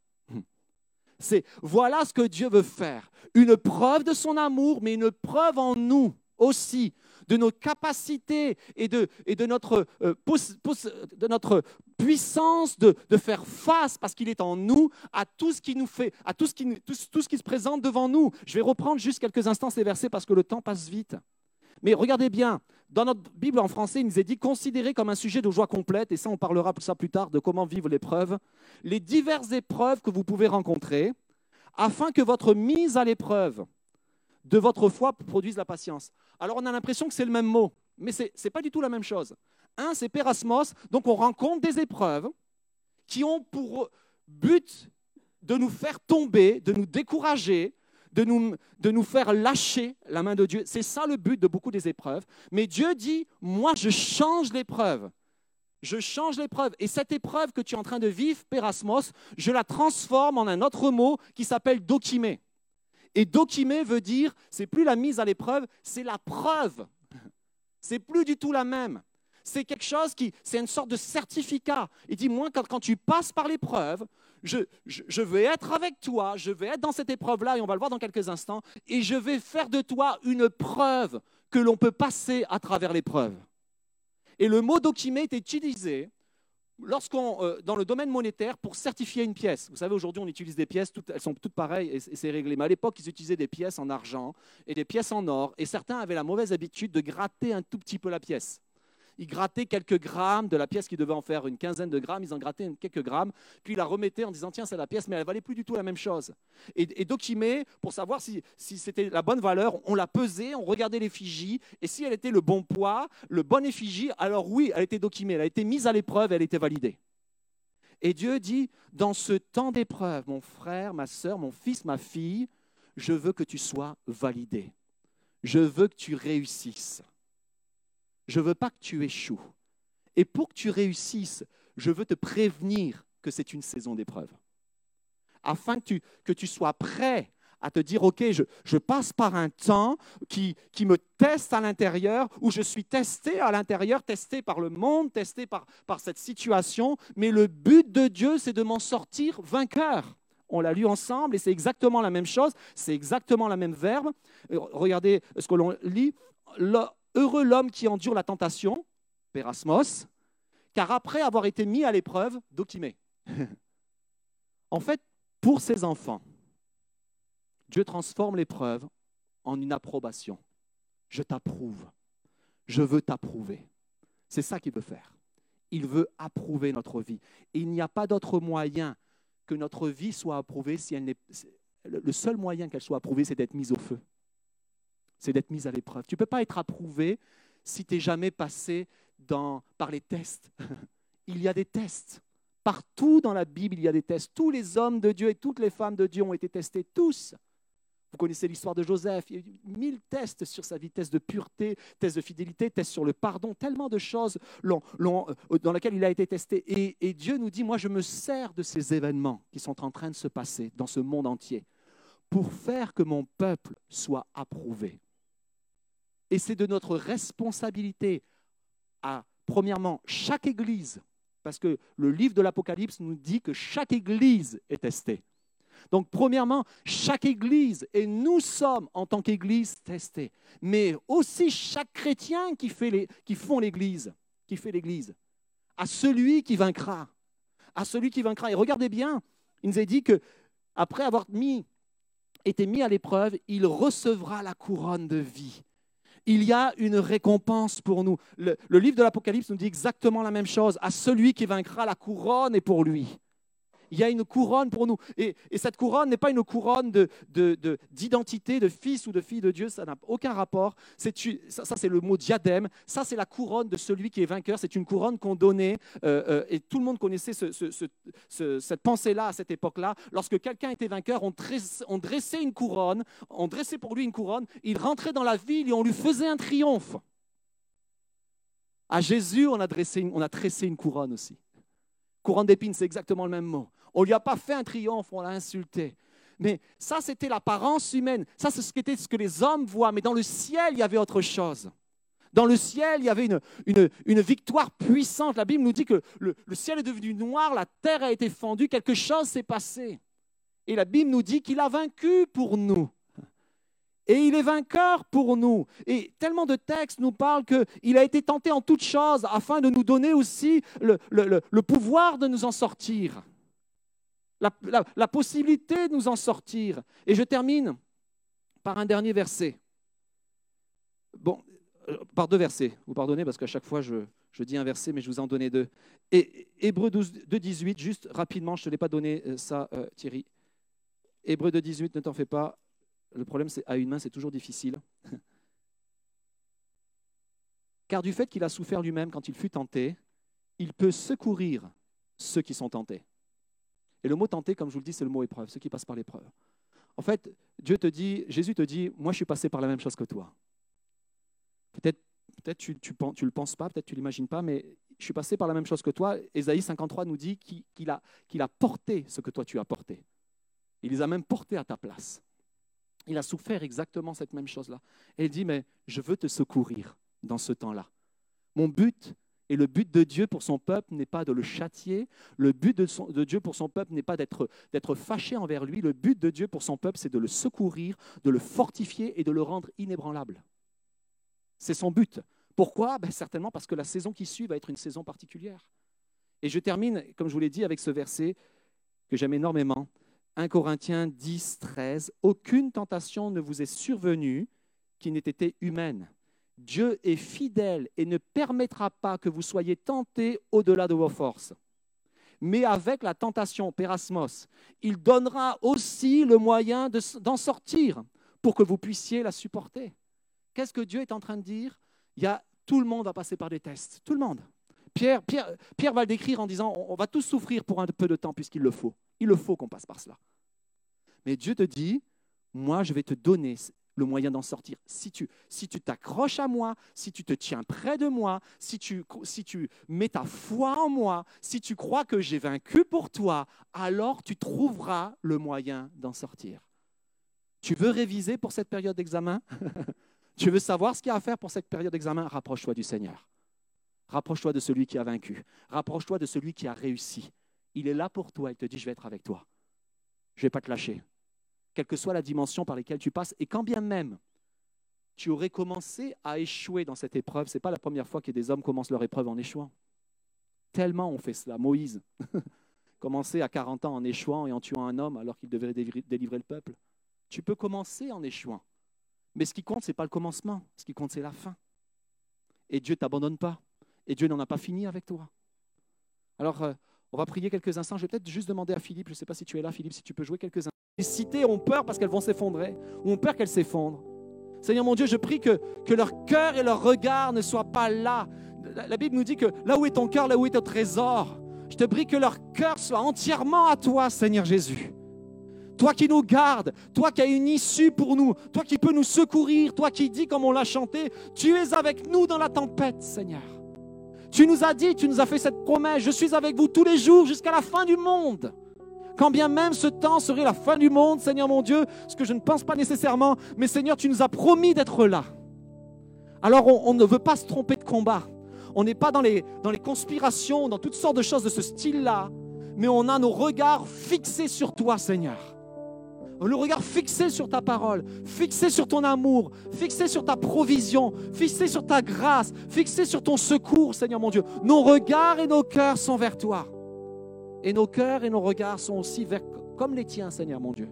C'est voilà ce que Dieu veut faire. Une preuve de son amour, mais une preuve en nous aussi de nos capacités et de, euh, notre puissance de, faire face, parce qu'il est en nous, à tout ce qui nous fait, à tout ce qui, se présente devant nous. Je vais reprendre juste quelques instants ces versets parce que le temps passe vite. Mais regardez bien, dans notre Bible en français, il nous est dit considérez comme un sujet de joie complète, et ça on parlera plus tard, de comment vivre l'épreuve, les diverses épreuves que vous pouvez rencontrer, afin que votre mise à l'épreuve de votre foi produise la patience. Alors on a l'impression que c'est le même mot, mais ce n'est pas du tout la même chose. Un, c'est pérasmos, donc on rencontre des épreuves qui ont pour but de nous faire tomber, de nous décourager, de nous, de nous faire lâcher la main de Dieu. C'est ça le but de beaucoup des épreuves. Mais Dieu dit, moi je change l'épreuve. Je change l'épreuve. Et cette épreuve que tu es en train de vivre, pérasmos, je la transforme en un autre mot qui s'appelle dokimé. Et dokimé veut dire, c'est plus la mise à l'épreuve, c'est la preuve. C'est plus du tout la même. C'est quelque chose qui, c'est une sorte de certificat. Il dit, moi, quand, tu passes par l'épreuve, je, je, vais être avec toi, je vais être dans cette épreuve-là, et on va le voir dans quelques instants, et je vais faire de toi une preuve que l'on peut passer à travers l'épreuve. Et le mot dokimé est utilisé lorsqu'on, euh, dans le domaine monétaire, pour certifier une pièce, vous savez, aujourd'hui, on utilise des pièces, elles sont toutes pareilles et, c'est réglé. Mais à l'époque, ils utilisaient des pièces en argent et des pièces en or. Et certains avaient la mauvaise habitude de gratter un tout petit peu la pièce ils grattaient quelques grammes de la pièce qui devait en faire une quinzaine de grammes, ils en grattaient quelques grammes, puis ils la remettaient en disant tiens c'est la pièce, mais elle valait plus du tout la même chose. Et, et pour savoir si, c'était la bonne valeur, on la pesait, on regardait l'effigie, et si elle était le bon poids, le bon effigie, alors oui, elle était Dokimé, elle a été mise à l'épreuve, elle était validée. Et Dieu dit, dans ce temps d'épreuve, mon frère, ma soeur, mon fils, ma fille, je veux que tu sois validé. Je veux que tu réussisses. Je ne veux pas que tu échoues. Et pour que tu réussisses, je veux te prévenir que c'est une saison d'épreuve. Afin que tu, que tu sois prêt à te dire, OK, je, je passe par un temps qui, qui me teste à l'intérieur, où je suis testé à l'intérieur, testé par le monde, testé par, par cette situation, mais le but de Dieu, c'est de m'en sortir vainqueur. On l'a lu ensemble et c'est exactement la même chose, c'est exactement la même verbe. Euh, regardez ce que l'on lit. Heureux l'homme qui endure la tentation, Pérasmos, car après avoir été mis à l'épreuve, Dokimé. en fait, pour ses enfants, Dieu transforme l'épreuve en une approbation. Je t'approuve. Je veux t'approuver. C'est ça qu'il veut faire. Il veut approuver notre vie. il n'y a pas d'autre moyen que notre vie soit approuvée si elle n'est. Le seul moyen qu'elle soit approuvée, c'est d'être mise au feu c'est d'être mise à l'épreuve. Tu ne peux pas être approuvé si tu n'es jamais passé dans, par les tests. il y a des tests. Partout dans la Bible, il y a des tests. Tous les hommes de Dieu et toutes les femmes de Dieu ont été testés, tous. Vous connaissez l'histoire de Joseph. Il y a eu mille tests sur sa vie, tests de pureté, tests de fidélité, tests sur le pardon, tellement de choses euh, dans lesquelles il a été testé. Et Dieu nous dit, moi je me sers de ces événements qui sont en train de se passer dans ce monde entier pour faire que mon peuple soit approuvé. Et c'est de notre responsabilité à, premièrement, chaque Église, parce que le livre de l'Apocalypse nous dit que chaque Église est testée. Donc, premièrement, chaque Église, et nous sommes en tant qu'Église testés, mais aussi chaque chrétien qui, fait les, qui font l'Église, qui fait l'Église, à celui qui vaincra, à celui qui vaincra. Et regardez bien, il nous est dit que après avoir été mis à l'épreuve, il recevra la couronne de vie il y a une récompense pour nous. Le, livre de l'Apocalypse nous dit exactement la même chose. À celui qui vaincra, la couronne est pour lui. Il y a une couronne pour nous. Et, et cette couronne n'est pas une couronne d'identité, de, de, de, fils ou de fille de Dieu, ça n'a aucun rapport. ça, c'est le mot diadème. Ça, c'est la couronne de celui qui est vainqueur. C'est une couronne qu'on donnait, euh, euh, et tout le monde connaissait ce, ce, ce, cette pensée-là à cette époque-là. Lorsque quelqu'un était vainqueur, on, tresse, on dressait une couronne, on dressait pour lui une couronne, il rentrait dans la ville et on lui faisait un triomphe. À Jésus, on a, dressé, on a tressé une couronne aussi. Couronne d'épines, c'est exactement le même mot. On lui a pas fait un triomphe, on l'a insulté. Mais ça, c'était l'apparence humaine. Ça, c'est ce, ce que les hommes voient. Mais dans le ciel, il y avait autre chose. Dans le ciel, il y avait une, une, une victoire puissante. La Bible nous dit que le, le, ciel est devenu noir, la terre a été fendue, quelque chose s'est passé. Et la Bible nous dit qu'il a vaincu pour nous. Et il est vainqueur pour nous. Et tellement de textes nous parlent qu'il a été tenté en toutes choses afin de nous donner aussi le, pouvoir de nous en sortir la, possibilité de nous en sortir. Et je termine par un dernier verset. Bon, euh, par deux versets. Vous pardonnez parce qu'à chaque fois je, dis un verset, mais je vous en donnais deux. Et Hébreu 12, 2, 18, juste rapidement, je ne te l'ai pas donné euh, ça, euh, Thierry. Hébreu 2, 18, ne t'en fais pas. Le problème, c'est à une main, c'est toujours difficile. Car du fait qu'il a souffert lui-même quand il fut tenté, il peut secourir ceux qui sont tentés. Et le mot tenter, comme je vous le dis, c'est le mot épreuve, ceux qui passent par l'épreuve. En fait, Dieu te dit, Jésus te dit, moi je suis passé par la même chose que toi. Peut-être peut-être tu ne le penses pas, peut-être tu ne l'imagines pas, mais je suis passé par la même chose que toi. Ésaïe 53 nous dit qu'il a porté ce que toi tu as porté. Il les a même portés à ta place. Il a souffert exactement cette même chose-là. Et il dit, mais je veux te secourir dans ce temps-là. Mon but, et le but de Dieu pour son peuple n'est pas de le châtier. Le but de, Dieu pour son peuple n'est pas d'être fâché envers lui. Le but de Dieu pour son peuple, c'est de le secourir, de le fortifier et de le rendre inébranlable. C'est son but. Pourquoi? Ben, Certainement parce que la saison qui suit va être une saison particulière. Et je termine, comme je vous l'ai dit, avec ce verset que j'aime énormément. 1 Corinthiens 10, 13. Aucune tentation ne vous est survenue qui n'ait été humaine Dieu est fidèle et ne permettra pas que vous soyez tentés au-delà de vos forces. Mais avec la tentation, Pérasmos, il donnera aussi le moyen d'en sortir pour que vous puissiez la supporter. Qu'est-ce que Dieu est en train de dire? Il y a, Tout le monde va passer par des tests, tout le monde. Pierre, Pierre, Pierre va le décrire en disant, on va tous souffrir pour un peu de temps puisqu'il le faut. Il le faut qu'on passe par cela. Mais Dieu te dit, moi je vais te donner le moyen d'en sortir. Si tu t'accroches à moi, si tu te tiens près de moi, si tu, si tu mets ta foi en moi, si tu crois que j'ai vaincu pour toi, alors tu trouveras le moyen d'en sortir. Tu veux réviser pour cette période d'examen? Tu veux savoir ce qu'il y a à faire pour cette période d'examen? Rapproche-toi du Seigneur. Rapproche-toi de celui qui a vaincu. Rapproche-toi de celui qui a réussi. Il est là pour toi. Il te dit, je vais être avec toi. Je ne vais pas te lâcher quelle que soit la dimension par laquelle tu passes. Et quand bien même tu aurais commencé à échouer dans cette épreuve, ce n'est pas la première fois que des hommes commencent leur épreuve en échouant. Tellement on fait cela. Moïse commençait à 40 ans en échouant et en tuant un homme alors qu'il devait délivrer le peuple. Tu peux commencer en échouant. Mais ce qui compte, ce n'est pas le commencement. Ce qui compte, c'est la fin. Et Dieu ne t'abandonne pas. Et Dieu n'en a pas fini avec toi. Alors, euh, on va prier quelques instants. Je vais peut-être juste demander à Philippe, je ne sais pas si tu es là, Philippe, si tu peux jouer quelques instants. Les cités ont peur parce qu'elles vont s'effondrer, ou ont peur qu'elles s'effondrent. Seigneur mon Dieu, je prie que, que leur cœur et leur regard ne soient pas là. La, Bible nous dit que là où est ton cœur, là où est ton trésor, je te prie que leur cœur soit entièrement à toi, Seigneur Jésus. Toi qui nous gardes, toi qui as une issue pour nous, toi qui peux nous secourir, toi qui dis comme on l'a chanté, tu es avec nous dans la tempête, Seigneur. Tu nous as dit, tu nous as fait cette promesse, je suis avec vous tous les jours jusqu'à la fin du monde. Quand bien même ce temps serait la fin du monde, Seigneur mon Dieu, ce que je ne pense pas nécessairement, mais Seigneur, tu nous as promis d'être là. Alors on, ne veut pas se tromper de combat. On n'est pas dans les, dans les conspirations, dans toutes sortes de choses de ce style-là, mais on a nos regards fixés sur toi, Seigneur. Le regard fixé sur ta parole, fixé sur ton amour, fixé sur ta provision, fixé sur ta grâce, fixé sur ton secours, Seigneur mon Dieu. Nos regards et nos cœurs sont vers toi. Et nos cœurs et nos regards sont aussi vers, comme les tiens, Seigneur mon Dieu.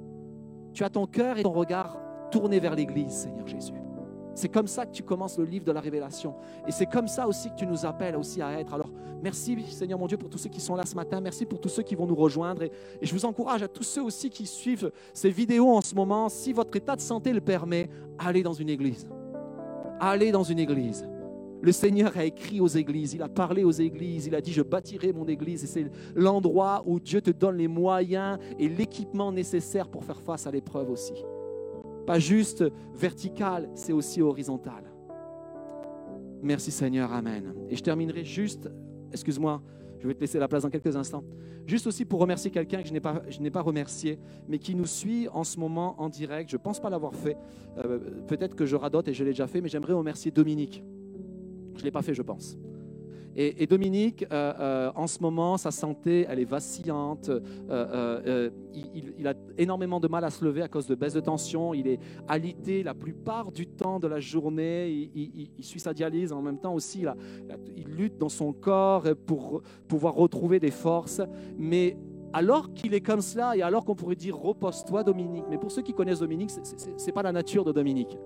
Tu as ton cœur et ton regard tournés vers l'Église, Seigneur Jésus. C'est comme ça que tu commences le livre de la révélation. Et c'est comme ça aussi que tu nous appelles aussi à être. Alors, merci Seigneur mon Dieu pour tous ceux qui sont là ce matin. Merci pour tous ceux qui vont nous rejoindre. Et, je vous encourage à tous ceux aussi qui suivent ces vidéos en ce moment, si votre état de santé le permet, allez dans une église. Allez dans une église. Le Seigneur a écrit aux églises, il a parlé aux églises, il a dit je bâtirai mon église et c'est l'endroit où Dieu te donne les moyens et l'équipement nécessaire pour faire face à l'épreuve aussi. Pas juste vertical, c'est aussi horizontal. Merci Seigneur, Amen. Et je terminerai juste, excuse-moi, je vais te laisser la place dans quelques instants, juste aussi pour remercier quelqu'un que je n'ai pas, remercié, mais qui nous suit en ce moment en direct. Je ne pense pas l'avoir fait. Euh, peut-être que je radote et je l'ai déjà fait, mais j'aimerais remercier Dominique. Je ne l'ai pas fait, je pense. Et, Dominique, euh, euh, en ce moment, sa santé, elle est vacillante. Euh, il, a énormément de mal à se lever à cause de baisse de tension. Il est alité la plupart du temps de la journée. Il, suit sa dialyse. En même temps aussi, il, il lutte dans son corps pour pouvoir retrouver des forces. Mais alors qu'il est comme cela, et alors qu'on pourrait dire repose-toi, Dominique. Mais pour ceux qui connaissent Dominique, ce n'est pas la nature de Dominique.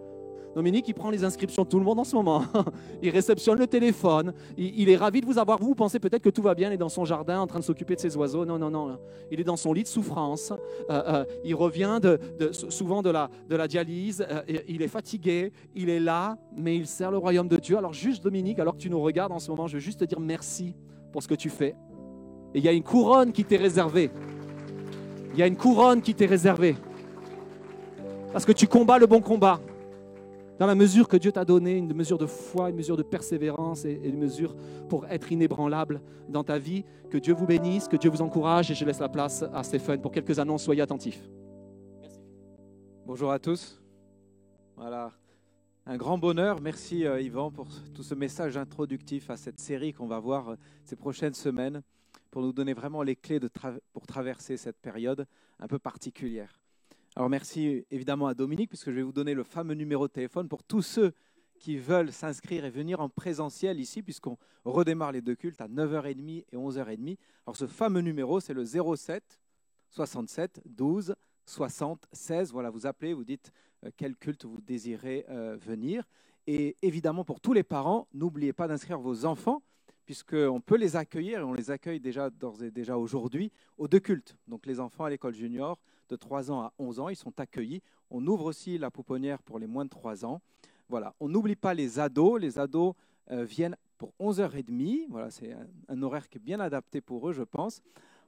Dominique, il prend les inscriptions de tout le monde en ce moment. Il réceptionne le téléphone. Il, est ravi de vous avoir. Vous, pensez peut-être que tout va bien. Il est dans son jardin en train de s'occuper de ses oiseaux. Non, non, non. Il est dans son lit de souffrance. Euh, euh, il revient souvent de la, dialyse. Euh, il est fatigué. Il est là, mais il sert le royaume de Dieu. Alors, juste Dominique, alors que tu nous regardes en ce moment, je veux juste te dire merci pour ce que tu fais. Et il y a une couronne qui t'est réservée. Il y a une couronne qui t'est réservée. Parce que tu combats le bon combat. Dans la mesure que Dieu t'a donné, une mesure de foi, une mesure de persévérance et, une mesure pour être inébranlable dans ta vie. Que Dieu vous bénisse, que Dieu vous encourage et je laisse la place à Stéphane pour quelques annonces. Soyez attentifs. Bonjour à tous. Voilà, un grand bonheur. Merci euh, Yvan pour tout ce message introductif à cette série qu'on va voir euh, ces prochaines semaines pour nous donner vraiment les clés pour traverser cette période un peu particulière. Alors merci évidemment à Dominique puisque je vais vous donner le fameux numéro de téléphone pour tous ceux qui veulent s'inscrire et venir en présentiel ici puisqu'on redémarre les deux cultes à 9h30 et 11h30. Alors ce fameux numéro c'est le 07 67 12 60 16. Voilà, vous appelez, vous dites euh, quel culte vous désirez euh, venir. Et évidemment, pour tous les parents, n'oubliez pas d'inscrire vos enfants, puisqu'on peut les accueillir, et on les accueille déjà d'ores et déjà aujourd'hui, aux deux cultes. Donc les enfants à l'école junior de 3 ans à 11 ans, ils sont accueillis. On ouvre aussi la pouponnière pour les moins de 3 ans. Voilà, on n'oublie pas les ados. Les ados euh, viennent pour 11h30. Voilà, c'est un, horaire qui est bien adapté pour eux, je pense.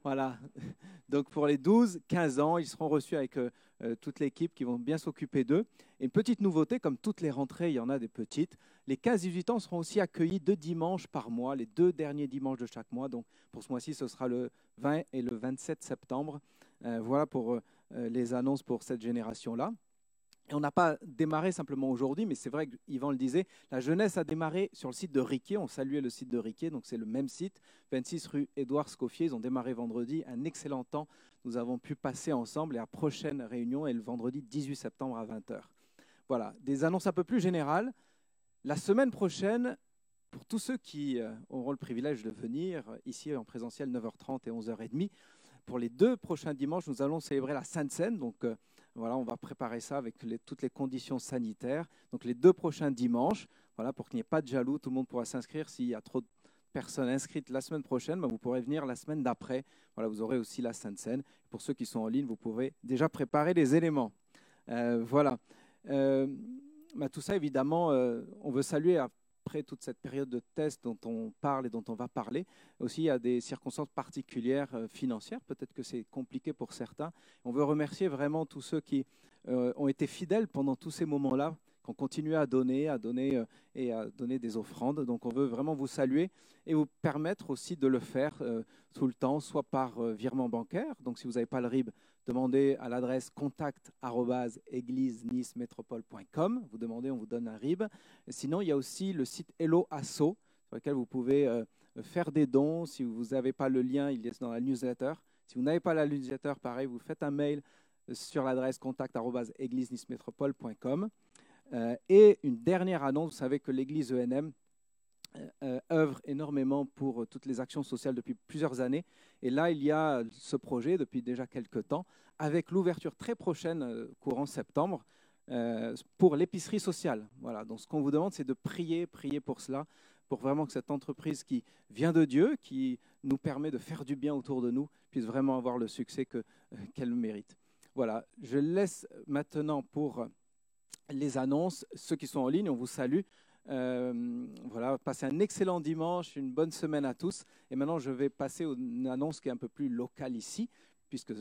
Voilà. Donc pour les 12-15 ans, ils seront reçus avec euh, euh, toute l'équipe qui vont bien s'occuper d'eux. Une petite nouveauté, comme toutes les rentrées, il y en a des petites. Les 15-18 ans seront aussi accueillis deux dimanches par mois, les deux derniers dimanches de chaque mois. Donc pour ce mois-ci, ce sera le 20 et le 27 septembre. Euh, voilà pour euh, les annonces pour cette génération-là. Et on n'a pas démarré simplement aujourd'hui, mais c'est vrai que Yvan le disait, la jeunesse a démarré sur le site de Riquet. On saluait le site de Riquet, donc c'est le même site, 26 rue Édouard Scoffier. Ils ont démarré vendredi, un excellent temps. Nous avons pu passer ensemble et la prochaine réunion est le vendredi 18 septembre à 20h. Voilà, des annonces un peu plus générales. La semaine prochaine, pour tous ceux qui euh, auront le privilège de venir euh, ici en présentiel 9h30 et 11h30, pour les deux prochains dimanches, nous allons célébrer la Sainte Seine. Donc euh, voilà, on va préparer ça avec toutes les conditions sanitaires. Donc les deux prochains dimanches, voilà, pour qu'il n'y ait pas de jaloux, tout le monde pourra s'inscrire. S'il y a trop de personnes inscrites la semaine prochaine, ben, vous pourrez venir la semaine d'après. Voilà, vous aurez aussi la Sainte Seine. Pour ceux qui sont en ligne, vous pourrez déjà préparer les éléments. Euh, voilà. Euh, ben, tout ça, évidemment, on veut saluer après toute cette période de test dont on parle et dont on va parler. Aussi, a des circonstances particulières euh, financières. Peut-être que c'est compliqué pour certains. On veut remercier vraiment tous ceux qui euh, ont été fidèles pendant tous ces moments-là, qui ont continué à donner, à donner euh, et à donner des offrandes. Donc, on veut vraiment vous saluer et vous permettre aussi de le faire euh, tout le temps, soit par euh, virement bancaire. Donc, si vous n'avez pas le RIB, demandez à l'adresse contact nicemétropole.com. Vous demandez, on vous donne un RIB. Sinon, il y a aussi le site Hello Asso, sur lequel vous pouvez euh, faire des dons. Si vous n'avez pas le lien, il est dans la newsletter. Si vous n'avez pas la newsletter, pareil, vous faites un mail sur l'adresse contact nicemétropole.com. Euh, et une dernière annonce, vous savez que l'église ENM euh, euh, œuvre énormément pour euh, toutes les actions sociales depuis plusieurs années. Et là, il y a euh, ce projet depuis déjà quelques temps, avec l'ouverture très prochaine, euh, courant septembre, euh, pour l'épicerie sociale. Voilà. Donc ce qu'on vous demande, c'est de prier, prier pour cela, pour vraiment que cette entreprise qui vient de Dieu, qui nous permet de faire du bien autour de nous, puisse vraiment avoir le succès que- euh, qu'elle mérite. Voilà. Je laisse maintenant pour les annonces. Ceux qui sont en ligne, on vous salue. Euh, voilà, passez un excellent dimanche, une bonne semaine à tous. Et maintenant, je vais passer à une annonce qui est un peu plus locale ici, puisque